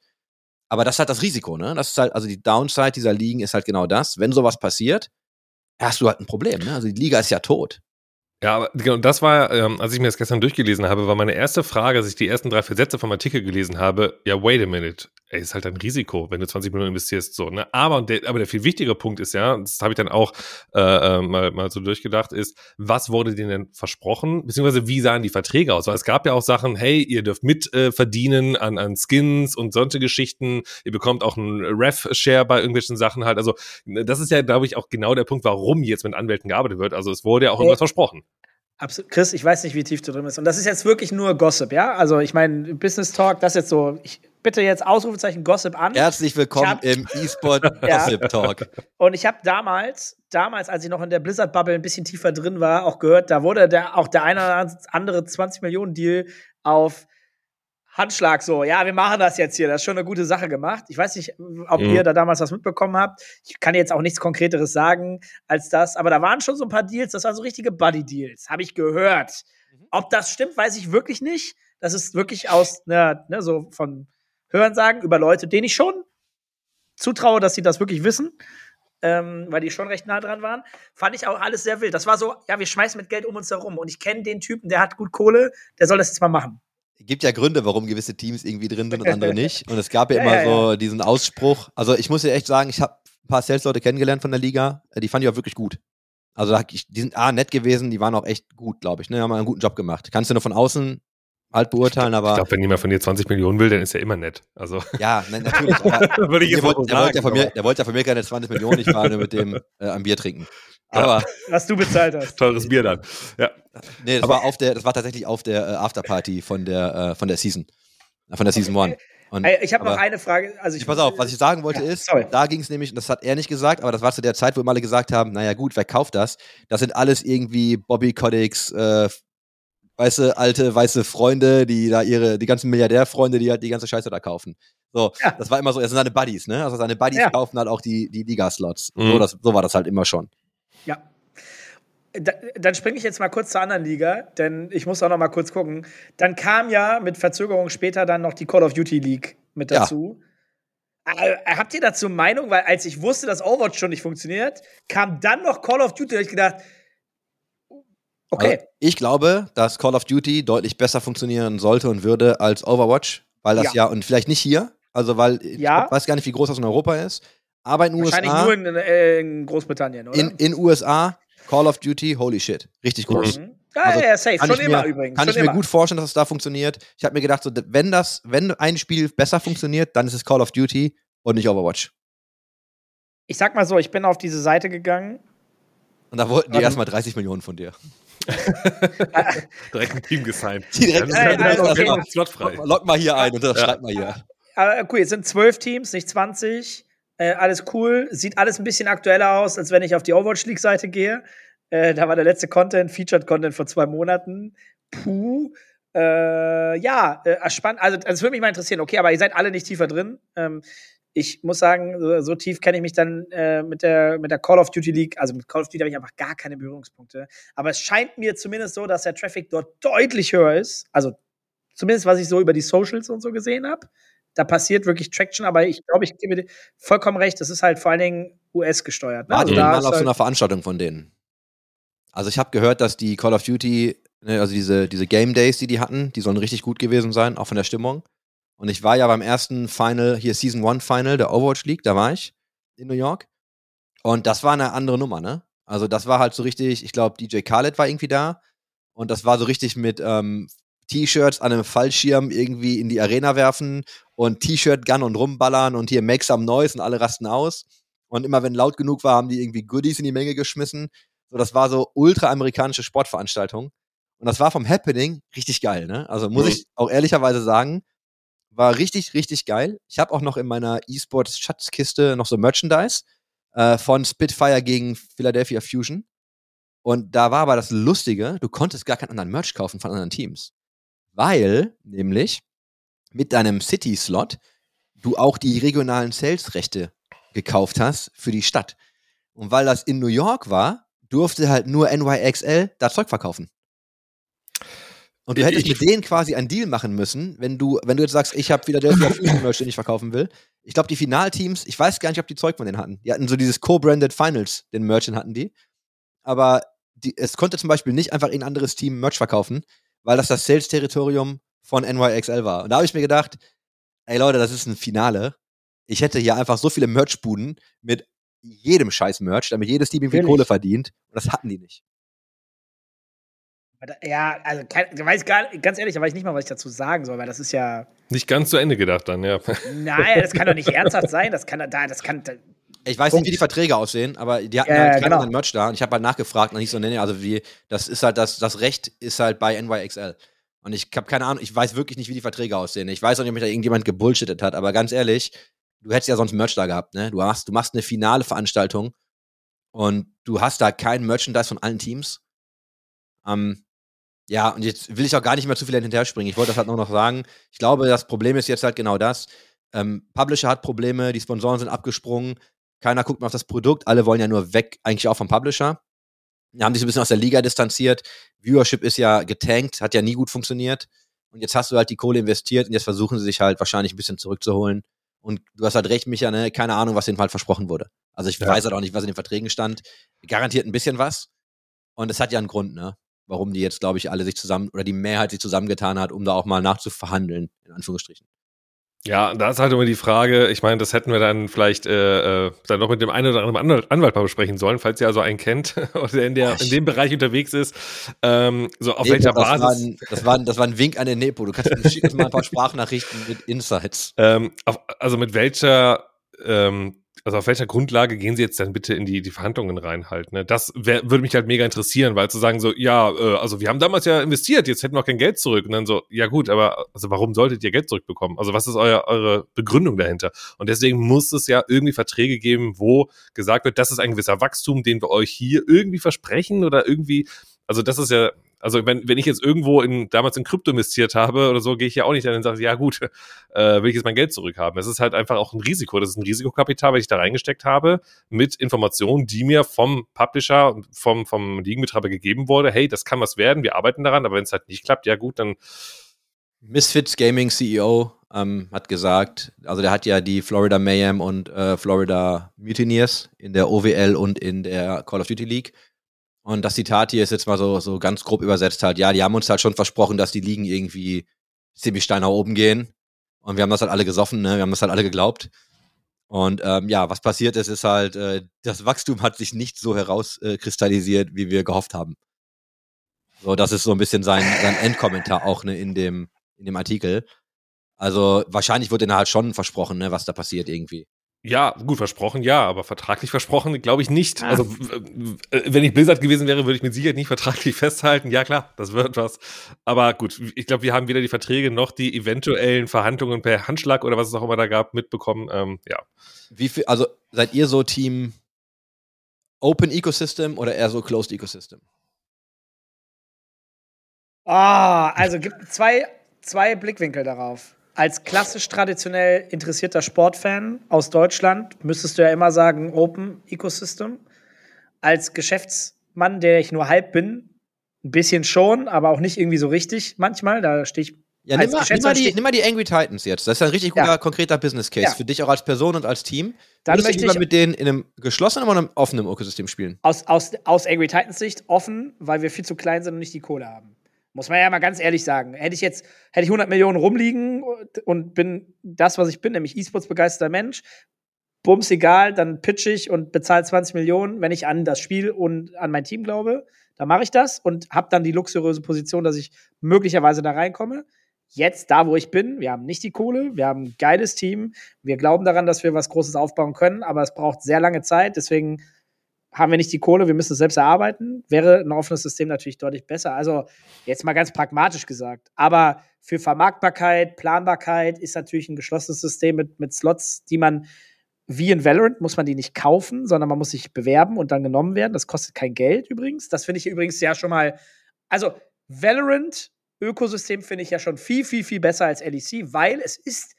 Aber das ist halt das Risiko, ne? Das ist halt, also die Downside dieser Ligen ist halt genau das. Wenn sowas passiert, hast du halt ein Problem, ne? Also die Liga ist ja tot. Ja, aber genau, das war, ähm, als ich mir das gestern durchgelesen habe, war meine erste Frage, als ich die ersten drei, vier Sätze vom Artikel gelesen habe, ja, wait a minute, ey, ist halt ein Risiko, wenn du 20 Millionen investierst, so, ne? Aber der, aber der viel wichtigere Punkt ist ja, das habe ich dann auch äh, äh, mal, mal so durchgedacht, ist, was wurde denen denn versprochen, beziehungsweise wie sahen die Verträge aus? Weil es gab ja auch Sachen, hey, ihr dürft mit äh, verdienen an, an Skins und solche Geschichten, ihr bekommt auch einen Ref-Share bei irgendwelchen Sachen halt. Also, das ist ja, glaube ich, auch genau der Punkt, warum jetzt mit Anwälten gearbeitet wird. Also es wurde ja auch irgendwas versprochen. Absolut. Chris, ich weiß nicht, wie tief du drin bist. Und das ist jetzt wirklich nur Gossip, ja? Also, ich meine, Business Talk, das ist jetzt so, ich bitte jetzt Ausrufezeichen Gossip an. Herzlich willkommen hab- im E-Sport. [LAUGHS] Gossip Talk. Und ich habe damals, damals, als ich noch in der Blizzard-Bubble ein bisschen tiefer drin war, auch gehört, da wurde der, auch der eine oder andere 20-Millionen-Deal auf Handschlag so, ja, wir machen das jetzt hier, das ist schon eine gute Sache gemacht. Ich weiß nicht, ob Mhm. ihr da damals was mitbekommen habt. Ich kann jetzt auch nichts Konkreteres sagen als das, aber da waren schon so ein paar Deals, das waren so richtige Buddy-Deals, habe ich gehört. Ob das stimmt, weiß ich wirklich nicht. Das ist wirklich aus, ne, ne, so von Hörensagen über Leute, denen ich schon zutraue, dass sie das wirklich wissen ähm, weil die schon recht nah dran waren. Fand ich auch alles sehr wild. Das war so, ja, wir schmeißen mit Geld um uns herum. Und ich kenne den Typen, der hat gut Kohle, der soll das jetzt mal machen. Gibt ja Gründe, warum gewisse Teams irgendwie drin sind und andere [LAUGHS] nicht. Und es gab ja Ja, immer ja, so diesen Ausspruch. Also ich muss dir echt sagen, ich habe ein paar Sales-Leute kennengelernt von der Liga. Die fand ich auch wirklich gut. Also ich- die sind A, nett gewesen, die waren auch echt gut, glaube ich. Ne? Die haben einen guten Job gemacht. Kannst du nur von außen halt beurteilen, Ich aber glaube, wenn jemand von dir 20 Millionen will, dann ist er immer nett. Also, [LAUGHS] ja, ne, natürlich. Aber [LAUGHS] würde ich der, jetzt so der, wollte ja sagen. von mir, der wollte ja von mir keine 20 Millionen, ich war nur mit dem äh, am Bier trinken. Aber Was du bezahlt hast. [LAUGHS] Teures Bier dann. Ja. nee, das war auf der, das war tatsächlich auf der äh, Afterparty von der äh, von der Season. Von der Season One. Und, Ey, ich habe noch aber- eine Frage. Also ich pass auf, was ich sagen wollte Ja, ist, sorry. da ging es nämlich, und das hat er nicht gesagt, aber das war zu der Zeit, wo immer alle gesagt haben, naja gut, wer kauft das? Das sind alles irgendwie Bobby Coddicks, äh, weiße, alte, weiße Freunde, die da ihre, die ganzen Milliardärfreunde, die halt die ganze Scheiße da kaufen. So, Ja. das war immer so, es sind seine Buddies, ne? Also seine Buddies Ja. kaufen halt auch die, die Liga-Slots. Mhm. So, das, so war das halt immer schon. Ja. Da, dann springe ich jetzt mal kurz zur anderen Liga, denn ich muss auch noch mal kurz gucken. Dann kam ja mit Verzögerung später dann noch die Call of Duty League mit Ja. dazu. Äh, habt ihr dazu Meinung? Weil als ich wusste, dass Overwatch schon nicht funktioniert, kam dann noch Call of Duty. Da ich gedacht, okay, Also, ich glaube, dass Call of Duty deutlich besser funktionieren sollte und würde als Overwatch, weil das ja, Ja. und vielleicht nicht hier, also weil ich Ja. weiß gar nicht, wie groß das in Europa ist, aber in den wahrscheinlich USA, nur in, äh, in Großbritannien, oder? in, in USA, Call of Duty, holy shit, richtig gut. Mhm. Ja, Also, ja, ja, safe. Kann Schon ich immer mir, übrigens. Kann schon ich mir immer. gut vorstellen, dass es da funktioniert. Ich habe mir gedacht, so, wenn das, wenn ein Spiel besser funktioniert, dann ist es Call of Duty und nicht Overwatch. Ich sag mal so, ich bin auf diese Seite gegangen. Und da wollten die Warte. erstmal 30 Millionen von dir. [LAUGHS] Direkt ein Team gesigned. Direkt- ist Ey, also, dann okay. noch Slot frei. Log mal hier ein und unterschreib mal hier. Aber cool, jetzt sind zwölf Teams, nicht 20. Äh, alles cool. Sieht alles ein bisschen aktueller aus, als wenn ich auf die Overwatch League-Seite gehe. Äh, da war der letzte Content, Featured Content vor zwei Monaten. Puh. Äh, ja, äh, spannend. Also, das würde mich mal interessieren. Okay, aber ihr seid alle nicht tiefer drin. Ähm, ich muss sagen, so, so tief kenne ich mich dann äh, mit, der, mit der Call of Duty League. Also mit Call of Duty habe ich einfach gar keine Berührungspunkte. Aber es scheint mir zumindest so, dass der Traffic dort deutlich höher ist. Also zumindest was ich so über die Socials und so gesehen habe. Da passiert wirklich Traction, aber ich glaube, ich gebe dir vollkommen recht, das ist halt vor allen Dingen US gesteuert. Ne? Wart Also da mal auf so halt, einer Veranstaltung von denen? Also ich habe gehört, dass die Call of Duty, ne, also diese, diese Game Days, die die hatten, die sollen richtig gut gewesen sein, auch von der Stimmung. Und ich war ja beim ersten Final, hier Season 1 Final der Overwatch League, da war ich in New York. Und das war eine andere Nummer, ne? Also das war halt so richtig, ich glaube, DJ Khaled war irgendwie da. Und das war so richtig mit ähm, T-Shirts an einem Fallschirm irgendwie in die Arena werfen und T-Shirt-Gun und rumballern und hier Make some Noise und alle rasten aus. Und immer wenn laut genug war, haben die irgendwie Goodies in die Menge geschmissen. So, das war so ultra-amerikanische Sportveranstaltung. Und das war vom Happening richtig geil, ne? Also muss Mhm. ich auch ehrlicherweise sagen, war richtig, richtig geil. Ich habe auch noch in meiner E-Sports-Schatzkiste noch so Merchandise äh, von Spitfire gegen Philadelphia Fusion. Und da war aber das Lustige, du konntest gar keinen anderen Merch kaufen von anderen Teams. Weil, nämlich, mit deinem City-Slot du auch die regionalen Sales-Rechte gekauft hast für die Stadt. Und weil das in New York war, durfte halt nur NYXL da Zeug verkaufen. Und du hättest Ich- mit denen quasi einen Deal machen müssen, wenn du, wenn du jetzt sagst, ich habe Philadelphia Fusion Merch, den ich verkaufen will. Ich glaube, die Finalteams, ich weiß gar nicht, ob die Zeug von denen hatten. Die hatten so dieses Co-branded Finals, den Merchant hatten die. Aber die, es konnte zum Beispiel nicht einfach ein anderes Team Merch verkaufen, weil das das Sales-Territorium von NYXL war. Und da habe ich mir gedacht, ey Leute, das ist ein Finale. Ich hätte hier einfach so viele Merch-Buden mit jedem scheiß Merch, damit jedes Team irgendwie. Kohle verdient. Und das hatten die nicht. Ja, also kein, weiß gar, ganz ehrlich, da weiß ich nicht mal, was ich dazu sagen soll, weil das ist ja. Nicht ganz zu Ende gedacht dann, ja. Nein, das kann doch nicht [LAUGHS] ernsthaft sein. Das kann da, das kann. Ich weiß Punkt. nicht, wie die Verträge aussehen, aber die hatten Ja, halt keinen genau. Merch da und ich habe halt nachgefragt und hieß so, nee, nee, also wie, das ist halt, das, das Recht ist halt bei NYXL. Und ich habe keine Ahnung, ich weiß wirklich nicht, wie die Verträge aussehen. Ich weiß auch nicht, ob mich da irgendjemand gebullshittet hat, aber ganz ehrlich, du hättest ja sonst Merch da gehabt, ne? Du machst, du machst eine finale Veranstaltung und du hast da kein Merchandise von allen Teams. Ähm, ja, und jetzt will ich auch gar nicht mehr zu viel hinterher springen. Ich wollte das halt nur noch sagen. Ich glaube, das Problem ist jetzt halt genau das. Ähm, Publisher hat Probleme, die Sponsoren sind abgesprungen, keiner guckt mehr auf das Produkt, alle wollen ja nur weg, eigentlich auch vom Publisher. Die haben sich ein bisschen aus der Liga distanziert. Viewership ist ja getankt, hat ja nie gut funktioniert. Und jetzt hast du halt die Kohle investiert und jetzt versuchen sie sich halt wahrscheinlich ein bisschen zurückzuholen. Und du hast halt recht, Micha, ne? keine Ahnung, was denen halt versprochen wurde. Also ich Ja. weiß halt auch nicht, was in den Verträgen stand. Garantiert ein bisschen was. Und es hat ja einen Grund, ne? Warum die jetzt, glaube ich, alle sich zusammen, oder die Mehrheit sich zusammengetan hat, um da auch mal nachzuverhandeln, in Anführungsstrichen. Ja, da ist halt immer die Frage, ich meine, das hätten wir dann vielleicht äh, äh, dann noch mit dem einen oder anderen Anwalt, mal besprechen sollen, falls ihr also einen kennt [LAUGHS] oder der in, der, in dem Bereich unterwegs ist. Ähm, so auf Nepo, welcher das War Basis. ein, das, war ein, das war ein Wink an den Nepo. Du kannst schick uns mal ein paar [LAUGHS] Sprachnachrichten mit Insights. Ähm, auf, also mit welcher, ähm, also auf welcher Grundlage gehen Sie jetzt dann bitte in die, die Verhandlungen rein halt? Ne? Das wär, würde mich halt mega interessieren, weil zu sagen so, ja, äh, also wir haben damals ja investiert, jetzt hätten wir auch kein Geld zurück. Und dann so, ja gut, aber also warum solltet ihr Geld zurückbekommen? Also was ist euer, eure Begründung dahinter? Und deswegen muss es ja irgendwie Verträge geben, wo gesagt wird, das ist ein gewisser Wachstum, den wir euch hier irgendwie versprechen oder irgendwie, also das ist ja, also wenn, wenn ich jetzt irgendwo in, damals in Krypto investiert habe oder so, gehe ich ja auch nicht dann und sage, ja gut, [LAUGHS] äh, will ich jetzt mein Geld zurückhaben. Es ist halt einfach auch ein Risiko. Das ist ein Risikokapital, was ich da reingesteckt habe, mit Informationen, die mir vom Publisher, vom, vom Ligenbetreiber gegeben wurde. Hey, das kann was werden, wir arbeiten daran, aber wenn es halt nicht klappt, ja gut, dann Misfits Gaming CEO ähm, hat gesagt, also der hat ja die Florida Mayhem und äh, Florida Mutineers in der OWL und in der Call of Duty League. Und das Zitat hier ist jetzt mal so, so ganz grob übersetzt halt, ja, die haben uns halt schon versprochen, dass die Ligen irgendwie ziemlich steil nach oben gehen. Und wir haben das halt alle gesoffen, ne? Wir haben das halt alle geglaubt. Und ähm, ja, was passiert ist, ist halt, äh, das Wachstum hat sich nicht so herauskristallisiert, wie wir gehofft haben. So, das ist so ein bisschen sein, sein Endkommentar auch ne, in, dem, in dem Artikel. Also wahrscheinlich wurde ihnen halt schon versprochen, ne, was da passiert irgendwie. Ja, gut, versprochen, ja, aber vertraglich versprochen, glaube ich nicht. Ah. Also, wenn ich Blizzard gewesen wäre, würde ich mit Sicherheit nicht vertraglich [LAUGHS] festhalten. Ja, klar, das wird was. Aber gut, ich glaube, wir haben weder die Verträge noch die eventuellen Verhandlungen per Handschlag oder was es auch immer da gab, mitbekommen. Ähm, ja. Wie viel, also seid ihr so Team Open Ecosystem oder eher so Closed Ecosystem? Ah, also gibt zwei, zwei Blickwinkel darauf. Als klassisch traditionell interessierter Sportfan aus Deutschland müsstest du ja immer sagen Open Ecosystem. Als Geschäftsmann, der ich nur halb bin, ein bisschen schon, aber auch nicht irgendwie so richtig manchmal. Da stehe ich. Ja, Als nimm mal, nimm, mal die, nimm mal die Angry Titans jetzt. Das ist ein richtig guter, Ja. konkreter Business Case Ja. für dich auch als Person und als Team. Dann Würdest du möchte lieber ich mit denen in einem geschlossenen oder einem offenen Ökosystem spielen? aus, aus, aus Angry Titans Sicht offen, weil wir viel zu klein sind und nicht die Kohle haben. Muss man ja mal ganz ehrlich sagen. Hätte ich jetzt, hätte ich 100 Millionen rumliegen und- bin das, was ich bin, nämlich E-Sports begeisterter Mensch, bums egal, dann pitch ich und bezahle 20 Millionen, wenn ich an das Spiel und an mein Team glaube. Dann mache ich das und habe dann die luxuriöse Position, dass ich möglicherweise da reinkomme. Jetzt, da wo ich bin, wir haben nicht die Kohle, wir haben ein geiles Team, wir glauben daran, dass wir was Großes aufbauen können, aber es braucht sehr lange Zeit, deswegen haben wir nicht die Kohle, wir müssen es selbst erarbeiten. Wäre ein offenes System natürlich deutlich besser. Also jetzt mal ganz pragmatisch gesagt. Aber für Vermarktbarkeit, Planbarkeit ist natürlich ein geschlossenes System mit, mit Slots, die man wie in Valorant muss man die nicht kaufen, sondern man muss sich bewerben und dann genommen werden. Das kostet kein Geld übrigens. Das finde ich übrigens ja schon mal. Also Valorant Ökosystem finde ich ja schon viel, viel, viel besser als LEC, weil es ist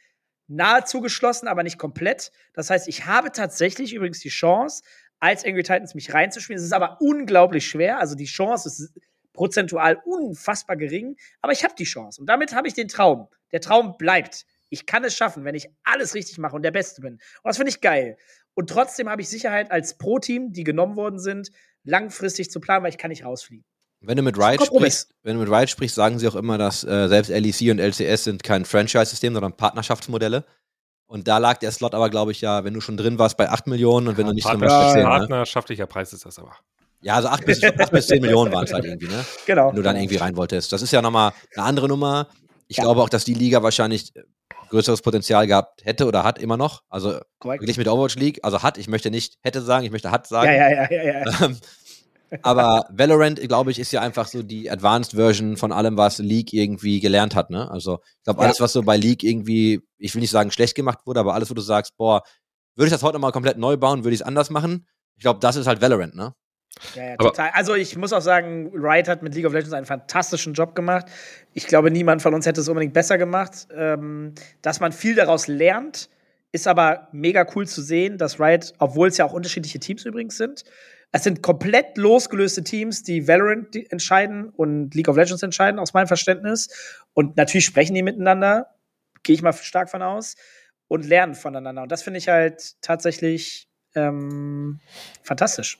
nahezu geschlossen, aber nicht komplett. Das heißt, ich habe tatsächlich übrigens die Chance, als Angry Titans mich reinzuspielen. Es ist aber unglaublich schwer. Also die Chance ist prozentual unfassbar gering, aber ich habe die Chance. Und damit habe ich den Traum. Der Traum bleibt. Ich kann es schaffen, wenn ich alles richtig mache und der Beste bin. Und das finde ich geil. Und trotzdem habe ich Sicherheit als Pro-Team, die genommen worden sind, langfristig zu planen, weil ich kann nicht rausfliegen. Wenn du mit Riot sprichst, wenn du mit Riot sprichst, sagen sie auch immer, dass äh, selbst LEC und LCS sind kein Franchise-System, sondern Partnerschaftsmodelle. Und da lag der Slot aber, glaube ich, ja, wenn du schon drin warst, bei 8 Millionen und wenn du nicht Partner, Beispiel 10, ne? Partnerschaftlicher Preis ist das aber. Ja, also 8 bis, 8 bis 10 Millionen waren es halt irgendwie, ne? [LAUGHS] Genau. Wenn du dann irgendwie rein wolltest. Das ist ja nochmal eine andere Nummer. Ich Ja. glaube auch, dass die Liga wahrscheinlich äh, größeres Potenzial gehabt hätte oder hat immer noch. Also Korrekt. wirklich mit der Overwatch League. Also hat, ich möchte nicht hätte sagen, ich möchte hat sagen. Ja, ja, ja, ja, ja. [LAUGHS] Aber Valorant, glaube ich, ist ja einfach so die Advanced Version von allem, was League irgendwie gelernt hat, ne? Also, ich glaube, Ja. alles, was so bei League irgendwie, ich will nicht sagen schlecht gemacht wurde, aber alles, wo du sagst, boah, würde ich das heute nochmal komplett neu bauen, würde ich es anders machen? Ich glaube, das ist halt Valorant, ne? Ja, ja, total. Also ich muss auch sagen, Riot hat mit League of Legends einen fantastischen Job gemacht. Ich glaube, niemand von uns hätte es unbedingt besser gemacht. Ähm, dass man viel daraus lernt, ist aber mega cool zu sehen, dass Riot, obwohl es ja auch unterschiedliche Teams übrigens sind, es sind komplett losgelöste Teams, die Valorant entscheiden und League of Legends entscheiden, aus meinem Verständnis. Und natürlich sprechen die miteinander, gehe ich mal stark von aus, und lernen voneinander. Und das finde ich halt tatsächlich ähm, fantastisch.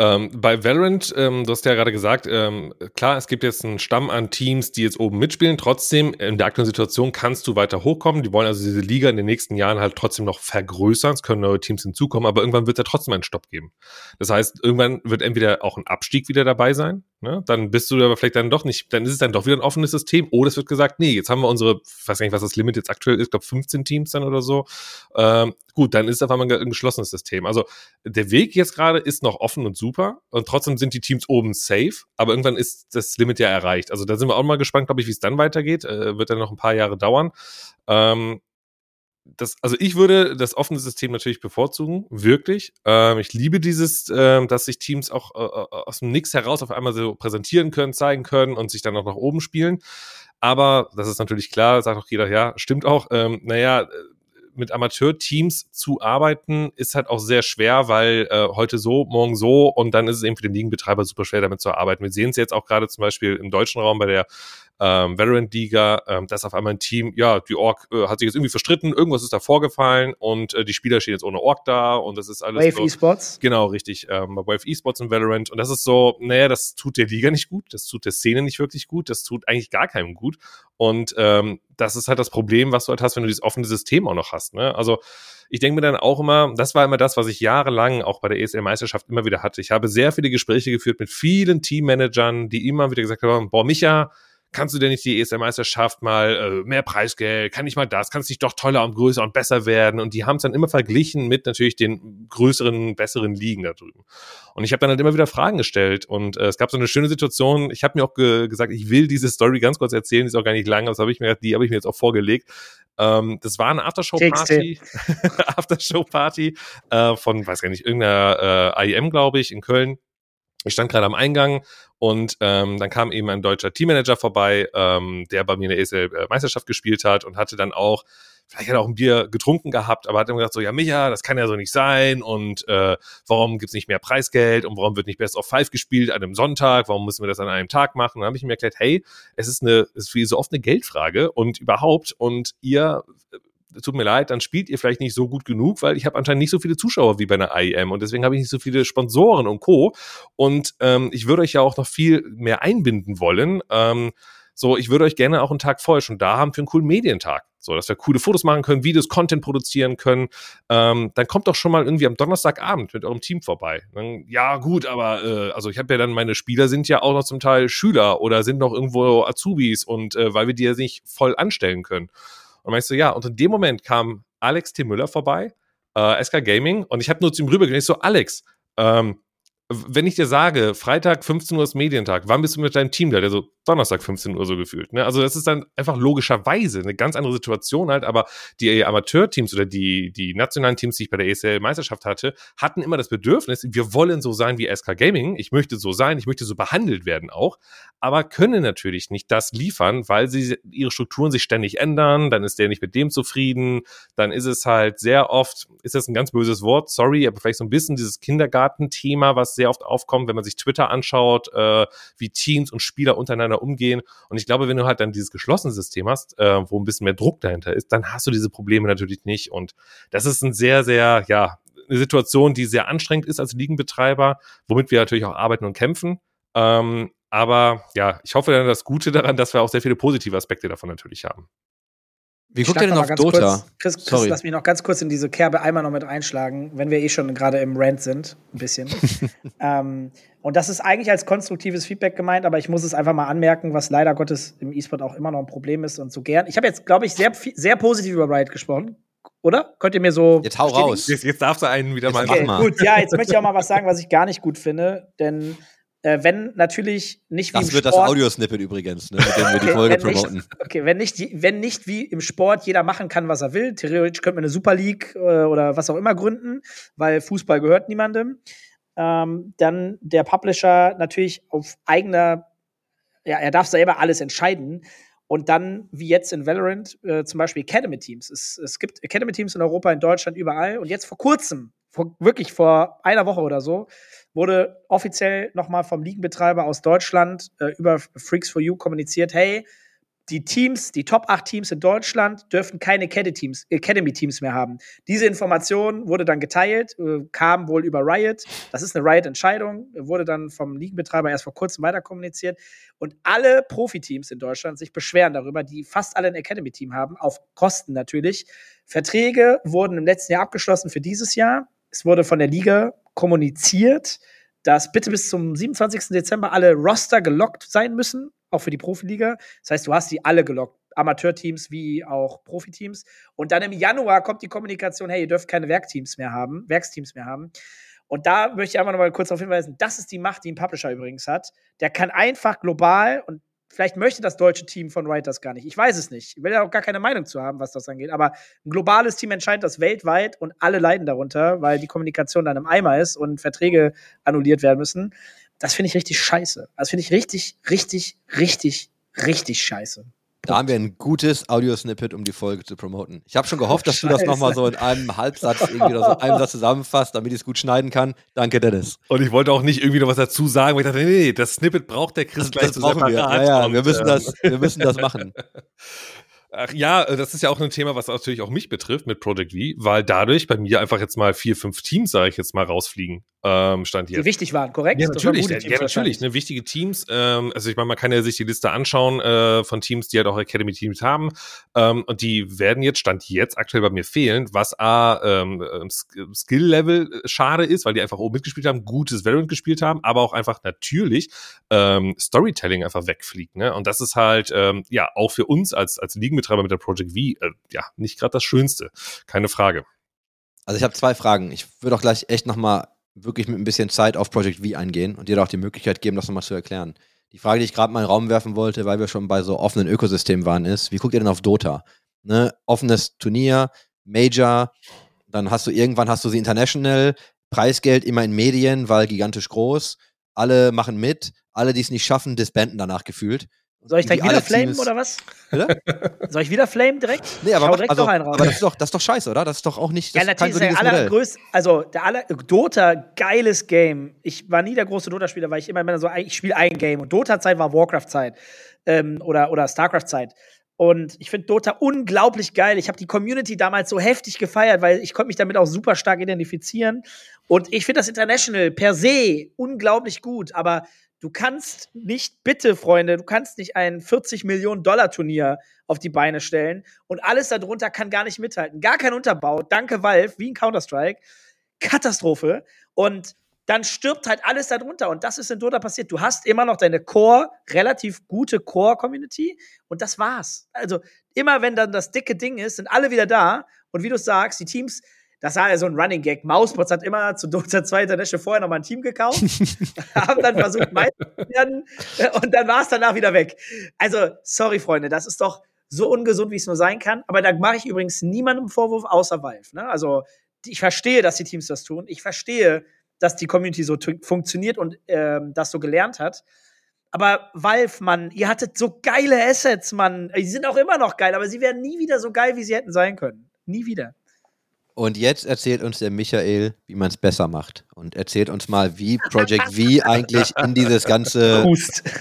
Ähm, bei Valorant, ähm, du hast ja gerade gesagt, ähm, klar, es gibt jetzt einen Stamm an Teams, die jetzt oben mitspielen. Trotzdem, in der aktuellen Situation kannst du weiter hochkommen. Die wollen also diese Liga in den nächsten Jahren halt trotzdem noch vergrößern. Es können neue Teams hinzukommen, aber irgendwann wird da trotzdem einen Stopp geben. Das heißt, irgendwann wird entweder auch ein Abstieg wieder dabei sein. Ne? Dann bist du aber vielleicht dann doch nicht, dann ist es dann doch wieder ein offenes System. Oder es wird gesagt, nee, jetzt haben wir unsere, ich weiß gar nicht, was das Limit jetzt aktuell ist, glaube 15 Teams dann oder so. Ähm, gut, dann ist auf einmal ein geschlossenes System. Also der Weg jetzt gerade ist noch offen und super und trotzdem sind die Teams oben safe, aber irgendwann ist das Limit ja erreicht. Also da sind wir auch mal gespannt, glaube ich, wie es dann weitergeht. Äh, wird dann noch ein paar Jahre dauern. Ähm, das, also ich würde das offene System natürlich bevorzugen, wirklich. Ähm, ich liebe dieses, ähm, dass sich Teams auch äh, äh, aus dem Nix heraus auf einmal so präsentieren können, zeigen können und sich dann auch nach oben spielen. Aber das ist natürlich klar, sagt auch jeder, ja, stimmt auch. Ähm, naja, äh, mit Amateurteams zu arbeiten ist halt auch sehr schwer, weil äh, heute so, morgen so und dann ist es eben für den Ligenbetreiber super schwer, damit zu arbeiten. Wir sehen es jetzt auch gerade zum Beispiel im deutschen Raum bei der ähm, Valorant-Liga, ähm, dass auf einmal ein Team, ja, die Org äh, hat sich jetzt irgendwie verstritten, irgendwas ist da vorgefallen und äh, die Spieler stehen jetzt ohne Org da und das ist alles Wave Esports. Genau, richtig. Ähm, bei Wave Esports und Valorant. Und das ist so, naja, das tut der Liga nicht gut, das tut der Szene nicht wirklich gut, das tut eigentlich gar keinem gut. Und ähm, das ist halt das Problem, was du halt hast, wenn du dieses offene System auch noch hast. Ne? Also ich denke mir dann auch immer, das war immer das, was ich jahrelang auch bei der ESL-Meisterschaft immer wieder hatte. Ich habe sehr viele Gespräche geführt mit vielen Teammanagern, die immer wieder gesagt haben, boah, Micha, kannst du denn nicht die ESL-Meisterschaft mal äh, mehr Preisgeld, kann ich mal das, kann es nicht doch toller und größer und besser werden? Und die haben es dann immer verglichen mit natürlich den größeren, besseren Ligen da drüben. Und ich habe dann halt immer wieder Fragen gestellt und äh, es gab so eine schöne Situation. Ich habe mir auch ge gesagt, ich will diese Story ganz kurz erzählen, die ist auch gar nicht lang, aber das habe ich mir die habe ich mir jetzt auch vorgelegt. Ähm, das war eine Aftershow-Party, [LAUGHS] Aftershow-Party äh, von, weiß gar nicht, irgendeiner äh, IEM, glaube ich, in Köln. Ich stand gerade am Eingang und ähm, dann kam eben ein deutscher Teammanager vorbei, ähm, der bei mir in der ESL-Meisterschaft gespielt hat und hatte dann auch, vielleicht hat er auch ein Bier getrunken gehabt, aber hat dann gesagt so, ja Micha, das kann ja so nicht sein und äh, warum gibt's nicht mehr Preisgeld und warum wird nicht Best of Five gespielt an einem Sonntag, warum müssen wir das an einem Tag machen? Dann habe ich mir erklärt, hey, es ist eine, es ist wie so oft eine Geldfrage und überhaupt und ihr äh, tut mir leid, dann spielt ihr vielleicht nicht so gut genug, weil ich habe anscheinend nicht so viele Zuschauer wie bei einer IEM und deswegen habe ich nicht so viele Sponsoren und Co. Und ähm, ich würde euch ja auch noch viel mehr einbinden wollen. Ähm, so, ich würde euch gerne auch einen Tag vorher schon da haben für einen coolen Medientag. So, dass wir coole Fotos machen können, Videos, Content produzieren können. Ähm, dann kommt doch schon mal irgendwie am Donnerstagabend mit eurem Team vorbei. Dann, ja, gut, aber äh, also ich habe ja dann, meine Spieler sind ja auch noch zum Teil Schüler oder sind noch irgendwo Azubis und äh, weil wir die ja nicht voll anstellen können. Und meinst du, ja, und in dem Moment kam Alex T. Müller vorbei, äh, SK Gaming, und ich habe nur zu ihm rübergegangen, ich so, Alex, ähm, wenn ich dir sage, Freitag 15 Uhr ist Medientag, wann bist du mit deinem Team da? Der so, Donnerstag 15 Uhr so gefühlt. Ne? Also das ist dann einfach logischerweise eine ganz andere Situation halt, aber die Amateurteams oder die, die nationalen Teams, die ich bei der ESL-Meisterschaft hatte, hatten immer das Bedürfnis, wir wollen so sein wie SK Gaming, ich möchte so sein, ich möchte so behandelt werden auch, aber können natürlich nicht das liefern, weil sie ihre Strukturen sich ständig ändern, dann ist der nicht mit dem zufrieden, dann ist es halt sehr oft, ist das ein ganz böses Wort, sorry, aber vielleicht so ein bisschen dieses Kindergartenthema, was sehr oft aufkommt, wenn man sich Twitter anschaut, äh, wie Teams und Spieler untereinander umgehen. Und ich glaube, wenn du halt dann dieses geschlossene System hast, äh, wo ein bisschen mehr Druck dahinter ist, dann hast du diese Probleme natürlich nicht. Und das ist ein sehr, sehr, ja, eine Situation, die sehr anstrengend ist als Ligenbetreiber, womit wir natürlich auch arbeiten und kämpfen. Ähm, aber ja, ich hoffe dann das Gute daran, dass wir auch sehr viele positive Aspekte davon natürlich haben. Wie guckt ihr denn auf Dota? Kurz, Chris, Chris Sorry. lass mich noch ganz kurz in diese Kerbe einmal noch mit einschlagen, wenn wir eh schon gerade im Rant sind, ein bisschen. [LAUGHS] ähm, und das ist eigentlich als konstruktives Feedback gemeint, aber ich muss es einfach mal anmerken, was leider Gottes im E-Sport auch immer noch ein Problem ist und so gern. Ich habe jetzt, glaube ich, sehr, sehr positiv über Riot gesprochen. Oder? Könnt ihr mir so. Jetzt hau raus. Jetzt, jetzt darfst du einen wieder jetzt mal machen. Gut, ja, jetzt möchte ich auch mal was sagen, was ich gar nicht gut finde. Denn äh, wenn natürlich nicht wie das im wird Sport, das Audiosnippet übrigens, ne, mit dem wir die Folge okay, promoten. Nicht, okay, wenn nicht, wenn nicht wie im Sport jeder machen kann, was er will, theoretisch könnte man eine Super League äh, oder was auch immer gründen, weil Fußball gehört niemandem, ähm, dann der Publisher natürlich auf eigener, ja, er darf selber alles entscheiden. Und dann, wie jetzt in Valorant, äh, zum Beispiel Academy Teams. Es, es gibt Academy Teams in Europa, in Deutschland, überall. Und jetzt vor kurzem, vor, wirklich vor einer Woche oder so, wurde offiziell nochmal vom Ligenbetreiber aus Deutschland äh, über Freaks for You kommuniziert, hey, die Teams, die Top 8 Teams in Deutschland dürfen keine Academy-Teams mehr haben. Diese Information wurde dann geteilt, äh, kam wohl über Riot. Das ist eine Riot-Entscheidung, wurde dann vom Ligenbetreiber erst vor kurzem weiter kommuniziert. Und alle Profiteams in Deutschland sich beschweren darüber, die fast alle ein Academy-Team haben, auf Kosten natürlich. Verträge wurden im letzten Jahr abgeschlossen für dieses Jahr. Es wurde von der Liga kommuniziert, dass bitte bis zum 27. Dezember alle Roster gelockt sein müssen, auch für die Profiliga. Das heißt, du hast die alle gelockt. Amateurteams wie auch Profiteams. Und dann im Januar kommt die Kommunikation, hey, ihr dürft keine Werkteams mehr haben, Werksteams mehr haben. Und da möchte ich einfach noch mal kurz darauf hinweisen, das ist die Macht, die ein Publisher übrigens hat. Der kann einfach global, und Vielleicht möchte das deutsche Team von Wright das gar nicht. Ich weiß es nicht. Ich will ja auch gar keine Meinung zu haben, was das angeht. Aber ein globales Team entscheidet das weltweit und alle leiden darunter, weil die Kommunikation dann im Eimer ist und Verträge annulliert werden müssen. Das finde ich richtig scheiße. Das finde ich richtig, richtig, richtig, richtig scheiße. Da haben wir ein gutes Audio-Snippet, um die Folge zu promoten. Ich habe schon gehofft, dass Scheiße. du das nochmal so in einem Halbsatz irgendwie oder so einem Satz zusammenfasst, damit ich es gut schneiden kann. Danke, Dennis. Und ich wollte auch nicht irgendwie noch was dazu sagen, weil ich dachte, nee, nee, das Snippet braucht der Chris das, gleich das brauchen wir. Ja, ja, wir müssen, ähm, das, wir müssen das machen. [LAUGHS] Ach ja, äh, das ist ja auch ein Thema, was natürlich auch mich betrifft mit Project V, weil dadurch bei mir einfach jetzt mal vier, fünf Teams, sage ich jetzt mal, rausfliegen. Ähm, stand hier. Die wichtig waren, korrekt? Ja, natürlich. Ja, ja, natürlich. Ne, wichtige Teams. Ähm, also ich meine, man kann ja sich die Liste anschauen äh, von Teams, die halt auch Academy-Teams haben. Ähm, und die werden jetzt, stand jetzt aktuell bei mir fehlen, was A, ähm, ähm Skill-Level äh, schade ist, weil die einfach oben mitgespielt haben, gutes Valorant gespielt haben, aber auch einfach natürlich ähm, Storytelling einfach wegfliegt. Ne? Und das ist halt, ähm, ja, auch für uns als, als Ligen Betreiber mit der Project V, äh, ja, nicht gerade das Schönste. Keine Frage. Also ich habe zwei Fragen. Ich würde auch gleich echt nochmal wirklich mit ein bisschen Zeit auf Project V eingehen und dir da auch die Möglichkeit geben, das nochmal zu erklären. Die Frage, die ich gerade mal in den Raum werfen wollte, weil wir schon bei so offenen Ökosystemen waren, ist, wie guckt ihr denn auf Dota? Ne? Offenes Turnier, Major, dann hast du irgendwann hast du sie international, Preisgeld immer in Medien, weil gigantisch groß, alle machen mit, alle, die es nicht schaffen, disbanden danach gefühlt. Soll ich direkt wieder flamen oder was? Bitte? Soll ich wieder flamen direkt? [LAUGHS] Nee, aber, mach, also, aber das, ist doch, das ist doch scheiße, oder? Das ist doch auch nicht das ja, natürlich ist der allergrößte, also der aller, Dota, geiles Game. Ich war nie der große Dota-Spieler, weil ich immer so, ich spiele ein Game. Und Dota-Zeit war Warcraft-Zeit ähm, oder, oder Starcraft-Zeit. Und ich finde Dota unglaublich geil. Ich habe die Community damals so heftig gefeiert, weil ich konnte mich damit auch super stark identifizieren. Und ich finde das International per se unglaublich gut. Aber Du kannst nicht, bitte, Freunde, du kannst nicht ein 40 Millionen Dollar Turnier auf die Beine stellen und alles darunter kann gar nicht mithalten. Gar kein Unterbau. Danke, Valve, wie ein Counter-Strike. Katastrophe. Und dann stirbt halt alles darunter. Und das ist in Dota passiert. Du hast immer noch deine Core, relativ gute Core-Community. Und das war's. Also, immer wenn dann das dicke Ding ist, sind alle wieder da. Und wie du sagst, die Teams, das war ja so ein Running Gag. Mausbots hat immer zu Dota 2 International vorher nochmal ein Team gekauft, [LAUGHS] haben dann versucht, Meister zu werden und dann war es danach wieder weg. Also, sorry, Freunde, das ist doch so ungesund, wie es nur sein kann. Aber da mache ich übrigens niemandem Vorwurf außer Valve. Ne? Also, ich verstehe, dass die Teams das tun. Ich verstehe, dass die Community so funktioniert und ähm, das so gelernt hat. Aber Valve, Mann, ihr hattet so geile Assets, Mann. Die sind auch immer noch geil, aber sie werden nie wieder so geil, wie sie hätten sein können. Nie wieder. Und jetzt erzählt uns der Michael, wie man es besser macht. Und erzählt uns mal, wie Project V [LAUGHS] eigentlich in dieses ganze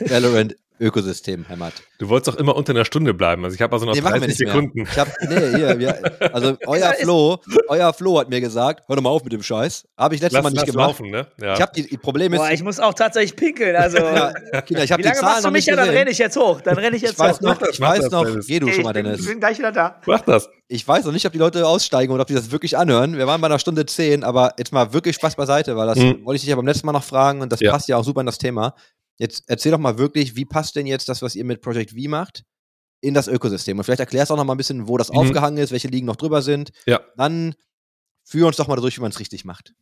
Valorant Ökosystem hämmert. Du wolltest doch immer unter einer Stunde bleiben. Also ich habe also noch nee, 30 Sekunden. Ich hab, nee, hier, wir, [LAUGHS] also euer Flo, euer Flo hat mir gesagt, hör doch mal auf mit dem Scheiß. Habe ich letztes lass, Mal nicht gemacht. Laufen, ne? ja. Ich habe die, die Probleme. Boah, ich muss auch tatsächlich pinkeln. Also [LAUGHS] ja, Kinder, ich habe die Zahlen noch nicht gesehen. Dann renne ich jetzt hoch. Dann renne ich jetzt ich weiß hoch. Noch, ich weiß das, noch. Dennis. Geh du schon mal, Dennis. Ich bin gleich wieder da. Mach das. Ich weiß noch nicht, ob die Leute aussteigen oder ob die das wirklich anhören. Wir waren bei einer Stunde zehn, aber jetzt mal wirklich Spaß beiseite, weil das mhm. wollte ich dich ja beim letzten Mal noch fragen und das ja. passt ja auch super in das Thema. Jetzt erzähl doch mal wirklich, wie passt denn jetzt das, was ihr mit Project V macht, in das Ökosystem? Und vielleicht erklärst du auch noch mal ein bisschen, wo das mhm. aufgehangen ist, welche Ligen noch drüber sind. Ja. Dann führ uns doch mal durch, wie man es richtig macht.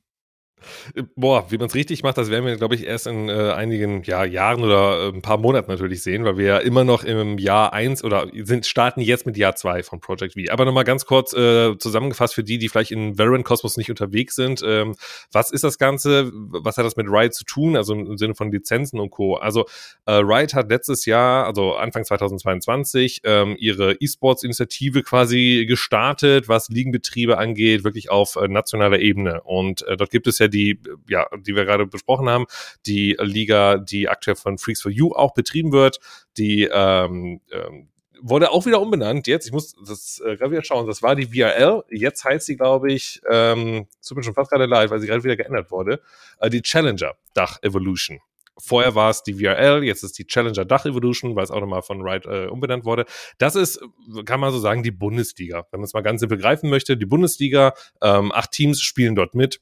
Boah, wie man es richtig macht, das werden wir, glaube ich, erst in äh, einigen ja, Jahren oder äh, ein paar Monaten natürlich sehen, weil wir ja immer noch im Jahr 1 oder sind, starten jetzt mit Jahr 2 von Project V. Aber nochmal ganz kurz äh, zusammengefasst für die, die vielleicht in Variant Cosmos nicht unterwegs sind. Ähm, was ist das Ganze? Was hat das mit Riot zu tun? Also im Sinne von Lizenzen und Co. Also äh, Riot hat letztes Jahr, also Anfang 2022, ähm, ihre E-Sports-Initiative quasi gestartet, was Ligenbetriebe angeht, wirklich auf äh, nationaler Ebene. Und äh, dort gibt es ja die, ja, die wir gerade besprochen haben, die Liga, die aktuell von Freaks for You auch betrieben wird, die ähm, ähm, wurde auch wieder umbenannt. Jetzt, ich muss das äh, gerade wieder schauen, das war die VRL. Jetzt heißt sie, glaube ich, ähm, tut mir schon fast gerade leid, weil sie gerade wieder geändert wurde, äh, die Challenger Dach Evolution. Vorher war es die VRL, jetzt ist die Challenger Dach Evolution, weil es auch nochmal von Wright äh, umbenannt wurde. Das ist, kann man so sagen, die Bundesliga. Wenn man es mal ganz simpel greifen möchte, die Bundesliga, ähm, acht Teams spielen dort mit.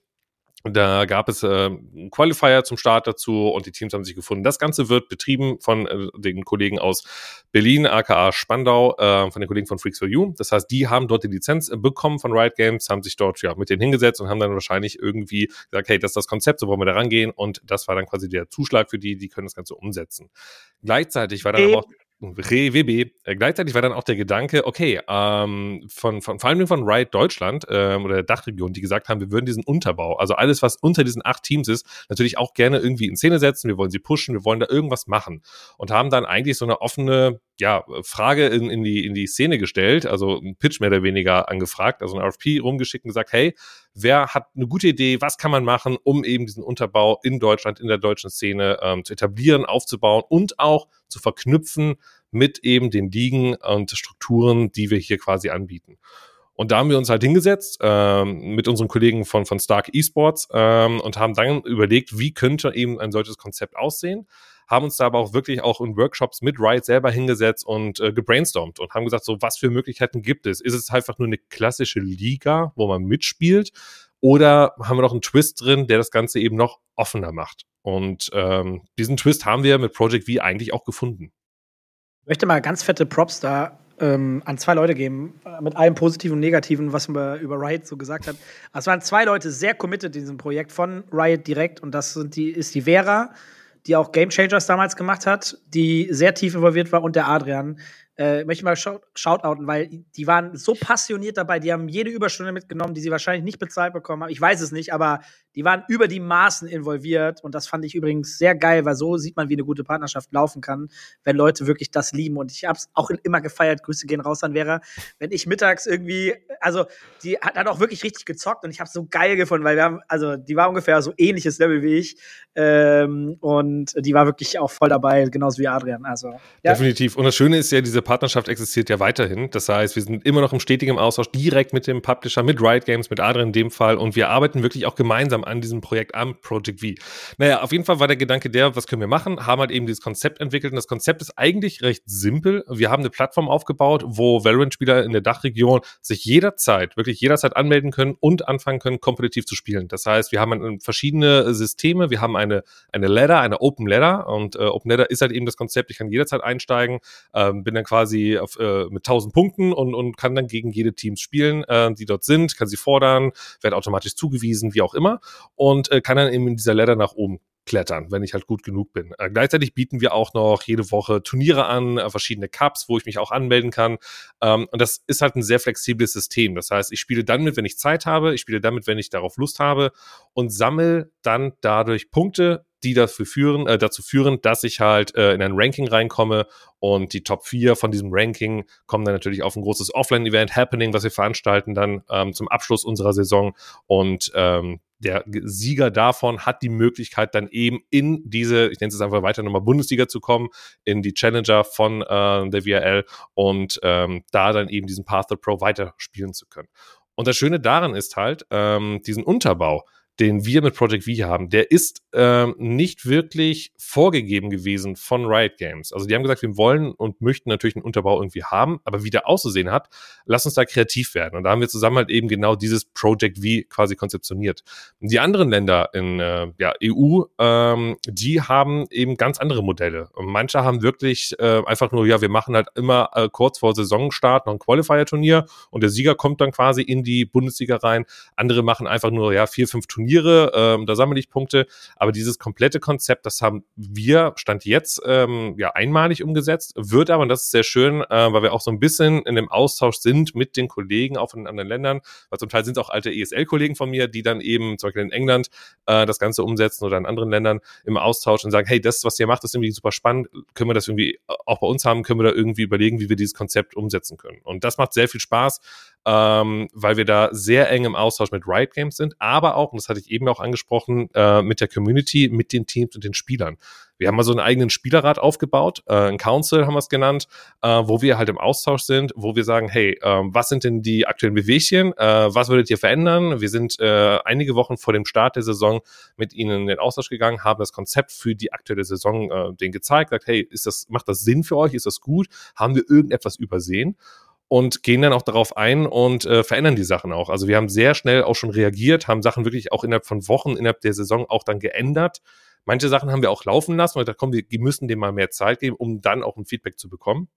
Da gab es äh, einen Qualifier zum Start dazu und die Teams haben sich gefunden. Das Ganze wird betrieben von äh, den Kollegen aus Berlin, aka Spandau, äh, von den Kollegen von Freaks for You. Das heißt, die haben dort die Lizenz äh, bekommen von Riot Games, haben sich dort ja mit denen hingesetzt und haben dann wahrscheinlich irgendwie gesagt, hey, das ist das Konzept, so wollen wir da rangehen. Und das war dann quasi der Zuschlag für die, die können das Ganze umsetzen. Gleichzeitig war dann aber auch RWB. Äh, gleichzeitig war dann auch der Gedanke, okay, ähm, von, von, vor allem von Riot Deutschland ähm, oder der Dachregion, die gesagt haben, wir würden diesen Unterbau, also alles, was unter diesen acht Teams ist, natürlich auch gerne irgendwie in Szene setzen, wir wollen sie pushen, wir wollen da irgendwas machen. Und haben dann eigentlich so eine offene ja, Frage in, in, die, in die Szene gestellt, also ein Pitch mehr oder weniger angefragt, also ein RFP rumgeschickt und gesagt, hey, wer hat eine gute Idee, was kann man machen, um eben diesen Unterbau in Deutschland, in der deutschen Szene ähm, zu etablieren, aufzubauen und auch zu verknüpfen mit eben den Ligen und Strukturen, die wir hier quasi anbieten. Und da haben wir uns halt hingesetzt ähm, mit unseren Kollegen von, von Stark Esports ähm, und haben dann überlegt, wie könnte eben ein solches Konzept aussehen haben uns da aber auch wirklich auch in Workshops mit Riot selber hingesetzt und äh, gebrainstormt und haben gesagt, so was für Möglichkeiten gibt es? Ist es einfach nur eine klassische Liga, wo man mitspielt? Oder haben wir noch einen Twist drin, der das Ganze eben noch offener macht? Und ähm, diesen Twist haben wir mit Project V eigentlich auch gefunden. Ich möchte mal ganz fette Props da ähm, an zwei Leute geben, äh, mit allem Positiven und Negativen, was man über Riot so gesagt hat. Es waren zwei Leute sehr committed in diesem Projekt von Riot direkt und das sind die, ist die Vera die auch Game Changers damals gemacht hat, die sehr tief involviert war, und der Adrian, äh, möchte ich mal shoutouten, weil die waren so passioniert dabei, die haben jede Überstunde mitgenommen, die sie wahrscheinlich nicht bezahlt bekommen haben. Ich weiß es nicht, aber die waren über die Maßen involviert und das fand ich übrigens sehr geil, weil so sieht man, wie eine gute Partnerschaft laufen kann, wenn Leute wirklich das lieben und ich hab's auch immer gefeiert, Grüße gehen raus an Vera, wenn ich mittags irgendwie, also die hat dann auch wirklich richtig gezockt und ich hab's so geil gefunden, weil wir haben, also die war ungefähr so ähnliches Level wie ich ähm, und die war wirklich auch voll dabei, genauso wie Adrian, also. Ja. Definitiv und das Schöne ist ja, diese Partnerschaft existiert ja weiterhin. Das heißt, wir sind immer noch im stetigen Austausch direkt mit dem Publisher, mit Riot Games, mit Adrian in dem Fall und wir arbeiten wirklich auch gemeinsam an diesem Projekt, am Project V. Naja, auf jeden Fall war der Gedanke der, was können wir machen? Haben halt eben dieses Konzept entwickelt und das Konzept ist eigentlich recht simpel. Wir haben eine Plattform aufgebaut, wo Valorant-Spieler in der Dachregion sich jederzeit, wirklich jederzeit anmelden können und anfangen können, kompetitiv zu spielen. Das heißt, wir haben verschiedene Systeme, wir haben eine, eine Ladder, eine Open Ladder und äh, Open Ladder ist halt eben das Konzept, ich kann jederzeit einsteigen, ähm, bin dann quasi quasi auf, äh, mit 1000 Punkten und, und kann dann gegen jede Teams spielen, äh, die dort sind, kann sie fordern, wird automatisch zugewiesen, wie auch immer und äh, kann dann eben in dieser Ladder nach oben klettern, wenn ich halt gut genug bin. Äh, gleichzeitig bieten wir auch noch jede Woche Turniere an, äh, verschiedene Cups, wo ich mich auch anmelden kann. Ähm, und das ist halt ein sehr flexibles System. Das heißt, ich spiele dann mit, wenn ich Zeit habe, ich spiele damit, wenn ich darauf Lust habe und sammle dann dadurch Punkte, die dafür führen, äh, dazu führen, dass ich halt äh, in ein Ranking reinkomme und die Top 4 von diesem Ranking kommen dann natürlich auf ein großes Offline-Event, Happening, was wir veranstalten dann ähm, zum Abschluss unserer Saison und ähm, der Sieger davon hat die Möglichkeit, dann eben in diese, ich nenne es einfach weiter nochmal Bundesliga zu kommen, in die Challenger von äh, der VRL und ähm, da dann eben diesen Path Pro weiterspielen zu können. Und das Schöne daran ist halt, ähm, diesen Unterbau, den wir mit Project V haben, der ist ähm, nicht wirklich vorgegeben gewesen von Riot Games. Also die haben gesagt, wir wollen und möchten natürlich einen Unterbau irgendwie haben, aber wie der auszusehen hat, lass uns da kreativ werden. Und da haben wir zusammen halt eben genau dieses Project V quasi konzeptioniert. Die anderen Länder in äh, ja, EU, ähm, die haben eben ganz andere Modelle. Und manche haben wirklich äh, einfach nur, ja, wir machen halt immer äh, kurz vor Saisonstart noch ein Qualifier-Turnier und der Sieger kommt dann quasi in die Bundesliga rein. Andere machen einfach nur, ja, vier, fünf Turniere Turniere, ähm, da sammle ich Punkte. Aber dieses komplette Konzept, das haben wir, Stand jetzt, ähm, ja, einmalig umgesetzt, wird aber, und das ist sehr schön, äh, weil wir auch so ein bisschen in dem Austausch sind mit den Kollegen auch in anderen Ländern, weil zum Teil sind es auch alte ESL-Kollegen von mir, die dann eben zum Beispiel in England äh, das Ganze umsetzen oder in anderen Ländern im Austausch und sagen, hey, das, was ihr macht, ist irgendwie super spannend, können wir das irgendwie auch bei uns haben, können wir da irgendwie überlegen, wie wir dieses Konzept umsetzen können. Und das macht sehr viel Spaß, ähm, weil wir da sehr eng im Austausch mit Riot Games sind, aber auch, und das hatte ich eben auch angesprochen, äh, mit der Community, mit den Teams und den Spielern. Wir haben mal so einen eigenen Spielerrat aufgebaut, äh, ein Council haben wir es genannt, äh, wo wir halt im Austausch sind, wo wir sagen, hey, äh, was sind denn die aktuellen Bewegchen, äh, was würdet ihr verändern? Wir sind äh, einige Wochen vor dem Start der Saison mit ihnen in den Austausch gegangen, haben das Konzept für die aktuelle Saison äh, denen gezeigt, gesagt, hey, ist das, macht das Sinn für euch? Ist das gut? Haben wir irgendetwas übersehen? Und gehen dann auch darauf ein und äh, verändern die Sachen auch. Also wir haben sehr schnell auch schon reagiert, haben Sachen wirklich auch innerhalb von Wochen, innerhalb der Saison auch dann geändert. Manche Sachen haben wir auch laufen lassen, weil da kommen wir, die müssen dem mal mehr Zeit geben, um dann auch ein Feedback zu bekommen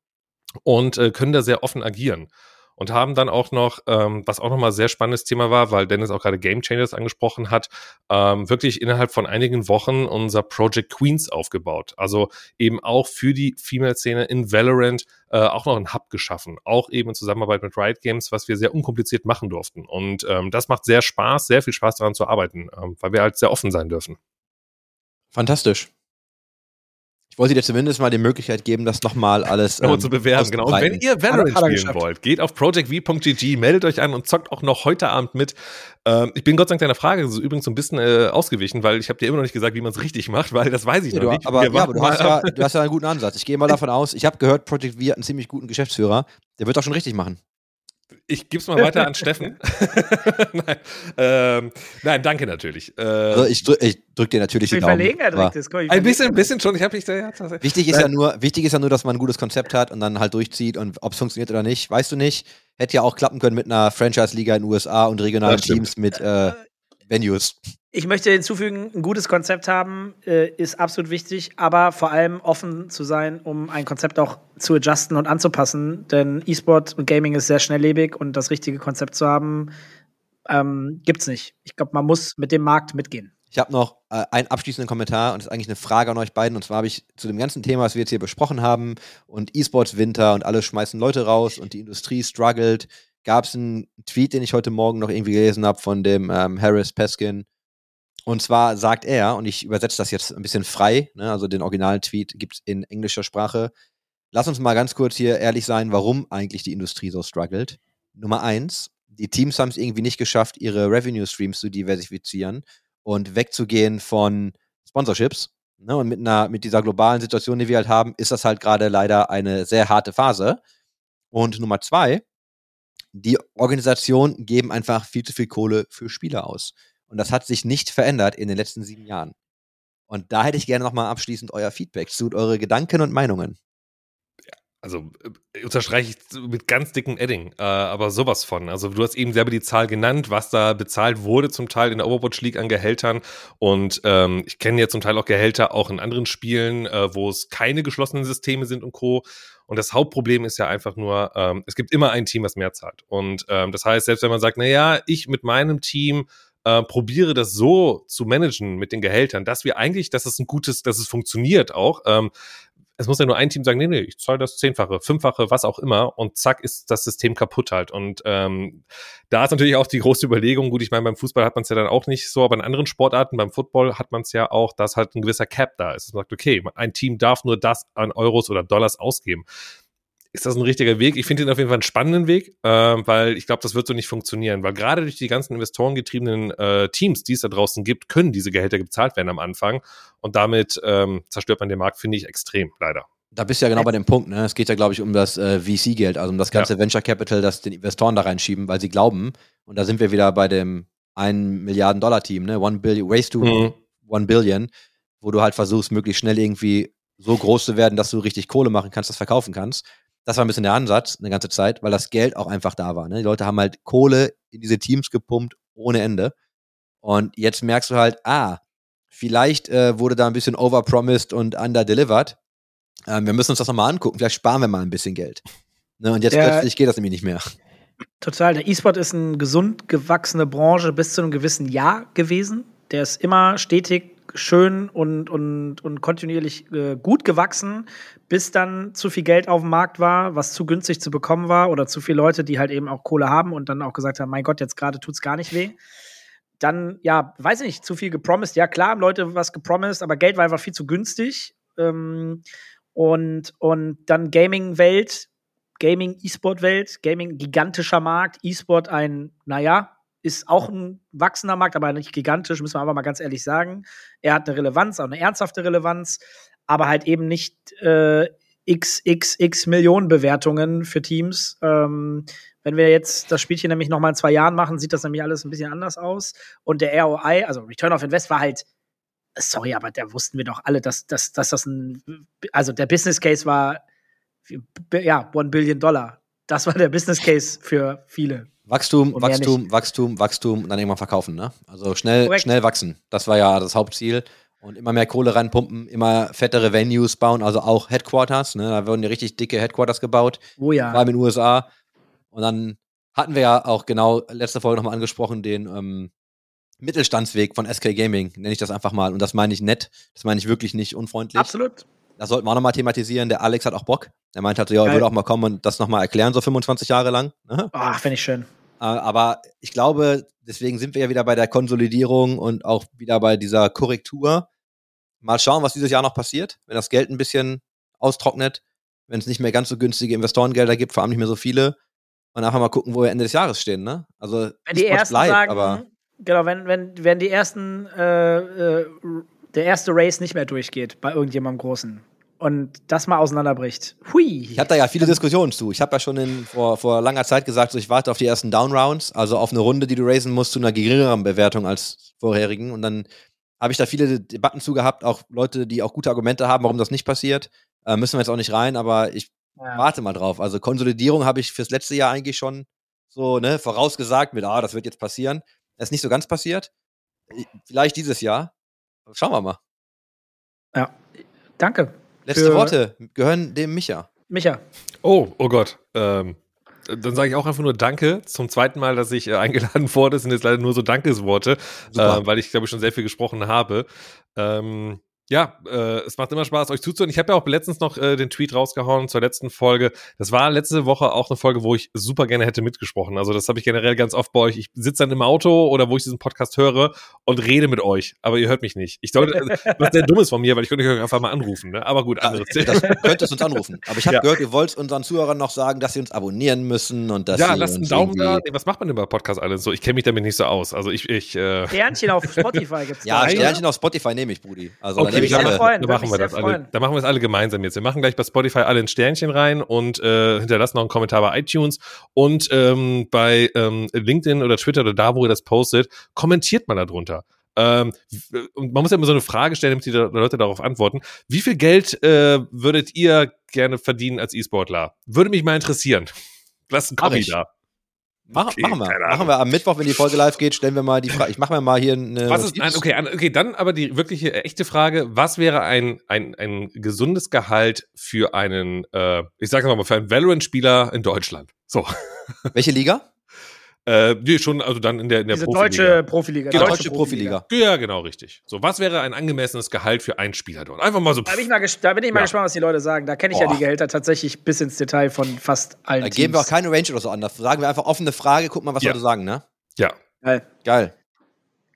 und äh, können da sehr offen agieren und haben dann auch noch, ähm, was auch nochmal sehr spannendes Thema war, weil Dennis auch gerade Game Changers angesprochen hat, ähm, wirklich innerhalb von einigen Wochen unser Project Queens aufgebaut. Also eben auch für die Female-Szene in Valorant äh, auch noch einen Hub geschaffen. Auch eben in Zusammenarbeit mit Riot Games, was wir sehr unkompliziert machen durften. Und ähm, das macht sehr Spaß, sehr viel Spaß daran zu arbeiten, ähm, weil wir halt sehr offen sein dürfen. Fantastisch. Ich wollte dir zumindest mal die Möglichkeit geben, das nochmal alles ähm, zu bewerben. Genau. Und wenn ihr Valorant spielen wollt, geht auf projectv.gg, meldet euch an und zockt auch noch heute Abend mit. Ähm, ich bin Gott sei Dank deiner Frage ist übrigens so ein bisschen äh, ausgewichen, weil ich habe dir immer noch nicht gesagt, wie man es richtig macht, weil das weiß ich ja, noch du, nicht. Aber, ja, aber du, hast ja, du hast ja einen guten Ansatz. Ich gehe mal [LAUGHS] davon aus, ich habe gehört, Project V hat einen ziemlich guten Geschäftsführer. Der wird doch schon richtig machen. Ich gebe es mal weiter an Steffen. [LAUGHS] [LAUGHS] nein, ähm, nein, danke natürlich. Äh, also ich, drück, ich drück dir natürlich die Daumen. Das, ein bisschen, ein bisschen schon. Ich habe mich da. Ja, wichtig ist ja nur, wichtig ist ja nur, dass man ein gutes Konzept hat und dann halt durchzieht und ob es funktioniert oder nicht, weißt du nicht. Hätte ja auch klappen können mit einer Franchise-Liga in den USA und regionalen Teams mit äh, Venues. Ich möchte hinzufügen, ein gutes Konzept haben äh, ist absolut wichtig, aber vor allem offen zu sein, um ein Konzept auch zu adjusten und anzupassen. Denn E-Sport und Gaming ist sehr schnelllebig und das richtige Konzept zu haben, ähm, gibt's nicht. Ich glaube, man muss mit dem Markt mitgehen. Ich habe noch äh, einen abschließenden Kommentar und das ist eigentlich eine Frage an euch beiden. Und zwar habe ich zu dem ganzen Thema, was wir jetzt hier besprochen haben, und E-Sports Winter und alle schmeißen Leute raus und die Industrie struggelt, gab es einen Tweet, den ich heute Morgen noch irgendwie gelesen habe von dem ähm, Harris Peskin, und zwar sagt er, und ich übersetze das jetzt ein bisschen frei, ne, also den originalen Tweet gibt es in englischer Sprache. Lass uns mal ganz kurz hier ehrlich sein, warum eigentlich die Industrie so struggelt. Nummer eins, die Teams haben es irgendwie nicht geschafft, ihre Revenue Streams zu diversifizieren und wegzugehen von Sponsorships. Ne, und mit, einer, mit dieser globalen Situation, die wir halt haben, ist das halt gerade leider eine sehr harte Phase. Und Nummer zwei, die Organisationen geben einfach viel zu viel Kohle für Spieler aus. Und das hat sich nicht verändert in den letzten sieben Jahren. Und da hätte ich gerne nochmal abschließend euer Feedback zu, eure Gedanken und Meinungen. Also äh, unterstreiche ich mit ganz dicken Edding, äh, aber sowas von. Also du hast eben selber die Zahl genannt, was da bezahlt wurde zum Teil in der Overwatch League an Gehältern. Und ähm, ich kenne ja zum Teil auch Gehälter auch in anderen Spielen, äh, wo es keine geschlossenen Systeme sind und Co. Und das Hauptproblem ist ja einfach nur, ähm, es gibt immer ein Team, was mehr zahlt. Und ähm, das heißt, selbst wenn man sagt, na ja, ich mit meinem Team äh, probiere das so zu managen mit den Gehältern, dass wir eigentlich, dass es ein gutes, dass es funktioniert auch. Ähm, es muss ja nur ein Team sagen, nee, nee, ich zahle das Zehnfache, Fünffache, was auch immer und zack ist das System kaputt halt. Und ähm, da ist natürlich auch die große Überlegung, gut, ich meine, beim Fußball hat man es ja dann auch nicht so, aber in anderen Sportarten, beim Football hat man es ja auch, dass halt ein gewisser Cap da ist. Man sagt, okay, ein Team darf nur das an Euros oder Dollars ausgeben ist das ein richtiger Weg? Ich finde ihn auf jeden Fall einen spannenden Weg, äh, weil ich glaube, das wird so nicht funktionieren, weil gerade durch die ganzen investorengetriebenen äh, Teams, die es da draußen gibt, können diese Gehälter gezahlt werden am Anfang und damit ähm, zerstört man den Markt, finde ich, extrem, leider. Da bist du ja genau bei dem Punkt, ne? Es geht ja, glaube ich, um das äh, VC-Geld, also um das ganze Ja. Venture Capital, das den Investoren da reinschieben, weil sie glauben, und da sind wir wieder bei dem 1 Milliarden Dollar Team, ne? One Billion, Race to Mhm. One Billion, wo du halt versuchst, möglichst schnell irgendwie so groß zu werden, dass du richtig Kohle machen kannst, das verkaufen kannst. Das war ein bisschen der Ansatz eine ganze Zeit, weil das Geld auch einfach da war. Ne? Die Leute haben halt Kohle in diese Teams gepumpt ohne Ende. Und jetzt merkst du halt, ah, vielleicht äh, wurde da ein bisschen overpromised und underdelivered. Ähm, wir müssen uns das nochmal angucken. Vielleicht sparen wir mal ein bisschen Geld. Ne? Und jetzt Ja. plötzlich geht das nämlich nicht mehr. Total. Der E-Sport ist eine gesund gewachsene Branche bis zu einem gewissen Jahr gewesen. Der ist immer stetig schön und, und, und kontinuierlich äh, gut gewachsen, bis dann zu viel Geld auf dem Markt war, was zu günstig zu bekommen war oder zu viele Leute, die halt eben auch Kohle haben und dann auch gesagt haben, mein Gott, jetzt gerade tut's gar nicht weh. Dann, ja, weiß ich nicht, zu viel gepromised. Ja, klar, haben Leute was gepromised, aber Geld war einfach viel zu günstig. Ähm, und, und dann Gaming-Welt, Gaming, E-Sport-Welt, Gaming gigantischer Markt, E-Sport ein, naja, ist auch ein wachsender Markt, aber nicht gigantisch, müssen wir aber mal ganz ehrlich sagen. Er hat eine Relevanz, auch eine ernsthafte Relevanz, aber halt eben nicht äh, XXX Millionen Bewertungen für Teams. Ähm, wenn wir jetzt das Spielchen nämlich noch mal in zwei Jahren machen, sieht das nämlich alles ein bisschen anders aus. Und der ROI, also Return of Invest, war halt, sorry, aber da wussten wir doch alle, dass, dass, dass das ein, also der Business Case war, ja, one Billion Dollar. Das war der Business Case für viele. Wachstum, Und Wachstum, Wachstum, Wachstum und dann irgendwann verkaufen, ne? Also schnell, Korrekt. schnell wachsen. Das war ja das Hauptziel. Und immer mehr Kohle reinpumpen, immer fettere Venues bauen, also auch Headquarters, ne? Da wurden ja richtig dicke Headquarters gebaut, Oh ja. vor allem in den USA. Und dann hatten wir ja auch genau letzte Folge nochmal angesprochen, den ähm, Mittelstandsweg von SK Gaming, nenne ich das einfach mal. Und das meine ich nett, das meine ich wirklich nicht unfreundlich. Absolut. Das sollten wir auch nochmal thematisieren. Der Alex hat auch Bock. Der meint halt so, ja, er würde auch mal kommen und das nochmal erklären, so 25 Jahre lang. Ne? Ach, finde ich schön. Äh, Aber ich glaube, deswegen sind wir ja wieder bei der Konsolidierung und auch wieder bei dieser Korrektur. Mal schauen, was dieses Jahr noch passiert, wenn das Geld ein bisschen austrocknet, wenn es nicht mehr ganz so günstige Investorengelder gibt, vor allem nicht mehr so viele. Und einfach mal gucken, wo wir Ende des Jahres stehen, ne? Also Wenn die ersten bleibt, sagen, aber genau, wenn, wenn, wenn die ersten, äh, äh, der erste Race nicht mehr durchgeht bei irgendjemandem Großen und das mal auseinanderbricht. Hui. ich habe da ja viele Diskussionen zu. Ich habe ja schon in, vor, vor langer Zeit gesagt, so ich warte auf die ersten Down-Rounds, also auf eine Runde, die du raisen musst, zu einer geringeren Bewertung als vorherigen. Und dann habe ich da viele Debatten zu gehabt, auch Leute, die auch gute Argumente haben, warum das nicht passiert. Äh, müssen wir jetzt auch nicht rein, aber ich ja. warte mal drauf. Also Konsolidierung habe ich fürs letzte Jahr eigentlich schon so ne, vorausgesagt mit, ah, das wird jetzt passieren. Das ist nicht so ganz passiert. Ich- Vielleicht dieses Jahr. Schauen wir mal. ja. Danke. Letzte Für- Worte gehören dem Micha. Micha. Oh, oh Gott. Ähm, dann sage ich auch einfach nur Danke. Zum zweiten Mal, dass ich äh, eingeladen [LAUGHS] wurde, sind jetzt leider nur so Dankesworte, äh, weil ich, glaube ich, schon sehr viel gesprochen habe. Ähm, ja, äh, es macht immer Spaß, euch zuzuhören. Ich habe ja auch letztens noch äh, den Tweet rausgehauen zur letzten Folge. Das war letzte Woche auch eine Folge, wo ich super gerne hätte mitgesprochen. Also das habe ich generell ganz oft bei euch. Ich sitze dann im Auto oder wo ich diesen Podcast höre und rede mit euch, aber ihr hört mich nicht. Ich sollte, was sehr dummes von mir, weil ich könnte euch einfach mal anrufen. Ne? Aber gut, anderes Thema. Das könntest uns anrufen. Aber ich habe Ja. gehört, ihr wollt unseren Zuhörern noch sagen, dass sie uns abonnieren müssen und dass ja, sie lasst einen Daumen da. Nee, was macht man denn bei Podcast alles so? Ich kenne mich damit nicht so aus. Also ich, ich äh, Sternchen auf Spotify gibt's Ja, da. Sternchen auf Spotify nehme ich, Brudi. Also Okay, da nehme ich mich sehr freuen. Da Würde machen wir das alle. Da machen wir es alle gemeinsam jetzt. Wir machen gleich bei Spotify alle ein Sternchen rein und äh, hinterlassen noch einen Kommentar bei iTunes und ähm, bei ähm, LinkedIn oder Twitter oder da, wo ihr das postet, kommentiert mal darunter. Ähm, und man muss ja immer so eine Frage stellen, damit die Leute darauf antworten. Wie viel Geld äh, würdet ihr gerne verdienen als E-Sportler? Würde mich mal interessieren. Lasst einen Kommi da. Mach, Okay, machen wir. Machen wir am Mittwoch, wenn die Folge live geht, stellen wir mal die Frage. Ich mache mir mal hier eine. Was ist, nein, okay, okay, dann aber die wirkliche äh, echte Frage, was wäre ein, ein, ein gesundes Gehalt für einen, äh, ich sage mal, für einen Valorant-Spieler in Deutschland? So. [LAUGHS] Welche Liga? Äh, nee, schon, also dann in der, in der Diese Profiliga. deutsche Profiliga. Genau, deutsche Profiliga. Ja, genau, richtig. So, was wäre ein angemessenes Gehalt für einen Spieler dort? Einfach mal so. Da bin ich mal, ges- da bin ich mal Ja. gespannt, was die Leute sagen. Da kenne ich ja Boah. die Gehälter tatsächlich bis ins Detail von fast allen Da Teams. geben wir auch keine Range oder so an. Da sagen wir einfach offene Frage, guck mal, was Ja. Leute sagen, ne? Ja. Geil, Geil.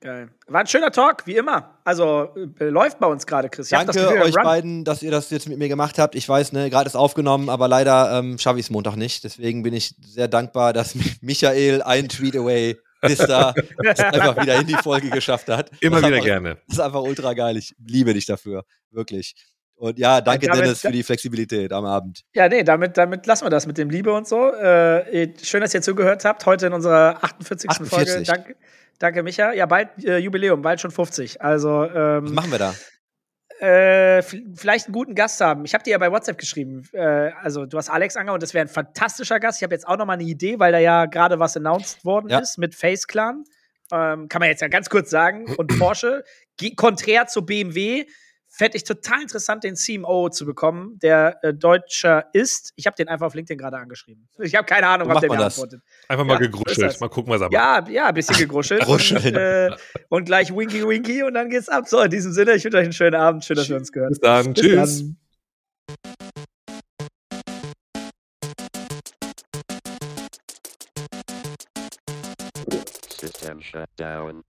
Geil. War ein schöner Talk, wie immer. Also äh, läuft bei uns gerade, Chris. Ich Danke das Gefühl, euch Run- beiden, dass ihr das jetzt mit mir gemacht habt. Ich weiß, ne, gerade ist aufgenommen, aber leider ähm, schaffe ich es Montag nicht. Deswegen bin ich sehr dankbar, dass Michael einen Tweet away Vista [LAUGHS] es einfach wieder in die Folge geschafft hat. Immer das ist wieder einfach, gerne. Das ist einfach ultra geil. Ich liebe dich dafür. Wirklich. Und ja, danke damit- Dennis für die Flexibilität am Abend. Ja, nee, damit, damit lassen wir das mit dem Liebe und so. Äh, schön, dass ihr zugehört habt. Heute in unserer 48. Folge. 48. Danke, danke, Micha. Ja, bald äh, Jubiläum, bald schon 50. Also, Was ähm, machen wir da? äh, vielleicht einen guten Gast haben. Ich habe dir ja bei WhatsApp geschrieben. Äh, also, du hast Alex Anger und das wäre ein fantastischer Gast. Ich habe jetzt auch noch mal eine Idee, weil da ja gerade was announced worden Ja. ist mit Face Clan. Ähm, kann man jetzt ja ganz kurz sagen. Und [CLEARS THROAT] Porsche, konträr zu BMW, fände ich total interessant, den CMO zu bekommen, der äh, Deutscher ist. Ich habe den einfach auf LinkedIn gerade angeschrieben. Ich habe keine Ahnung, was der mir das? antwortet. Einfach mal Ja, gegruschelt. Mal gucken, was er macht. Ja, ja, ein bisschen gegruschelt. [LAUGHS] Und, äh, und gleich Winky Winky und dann geht's ab. So, in diesem Sinne, ich wünsche euch einen schönen Abend. Schön, dass wir uns gehört Bis dann. Bis Tschüss. dann. System shut down.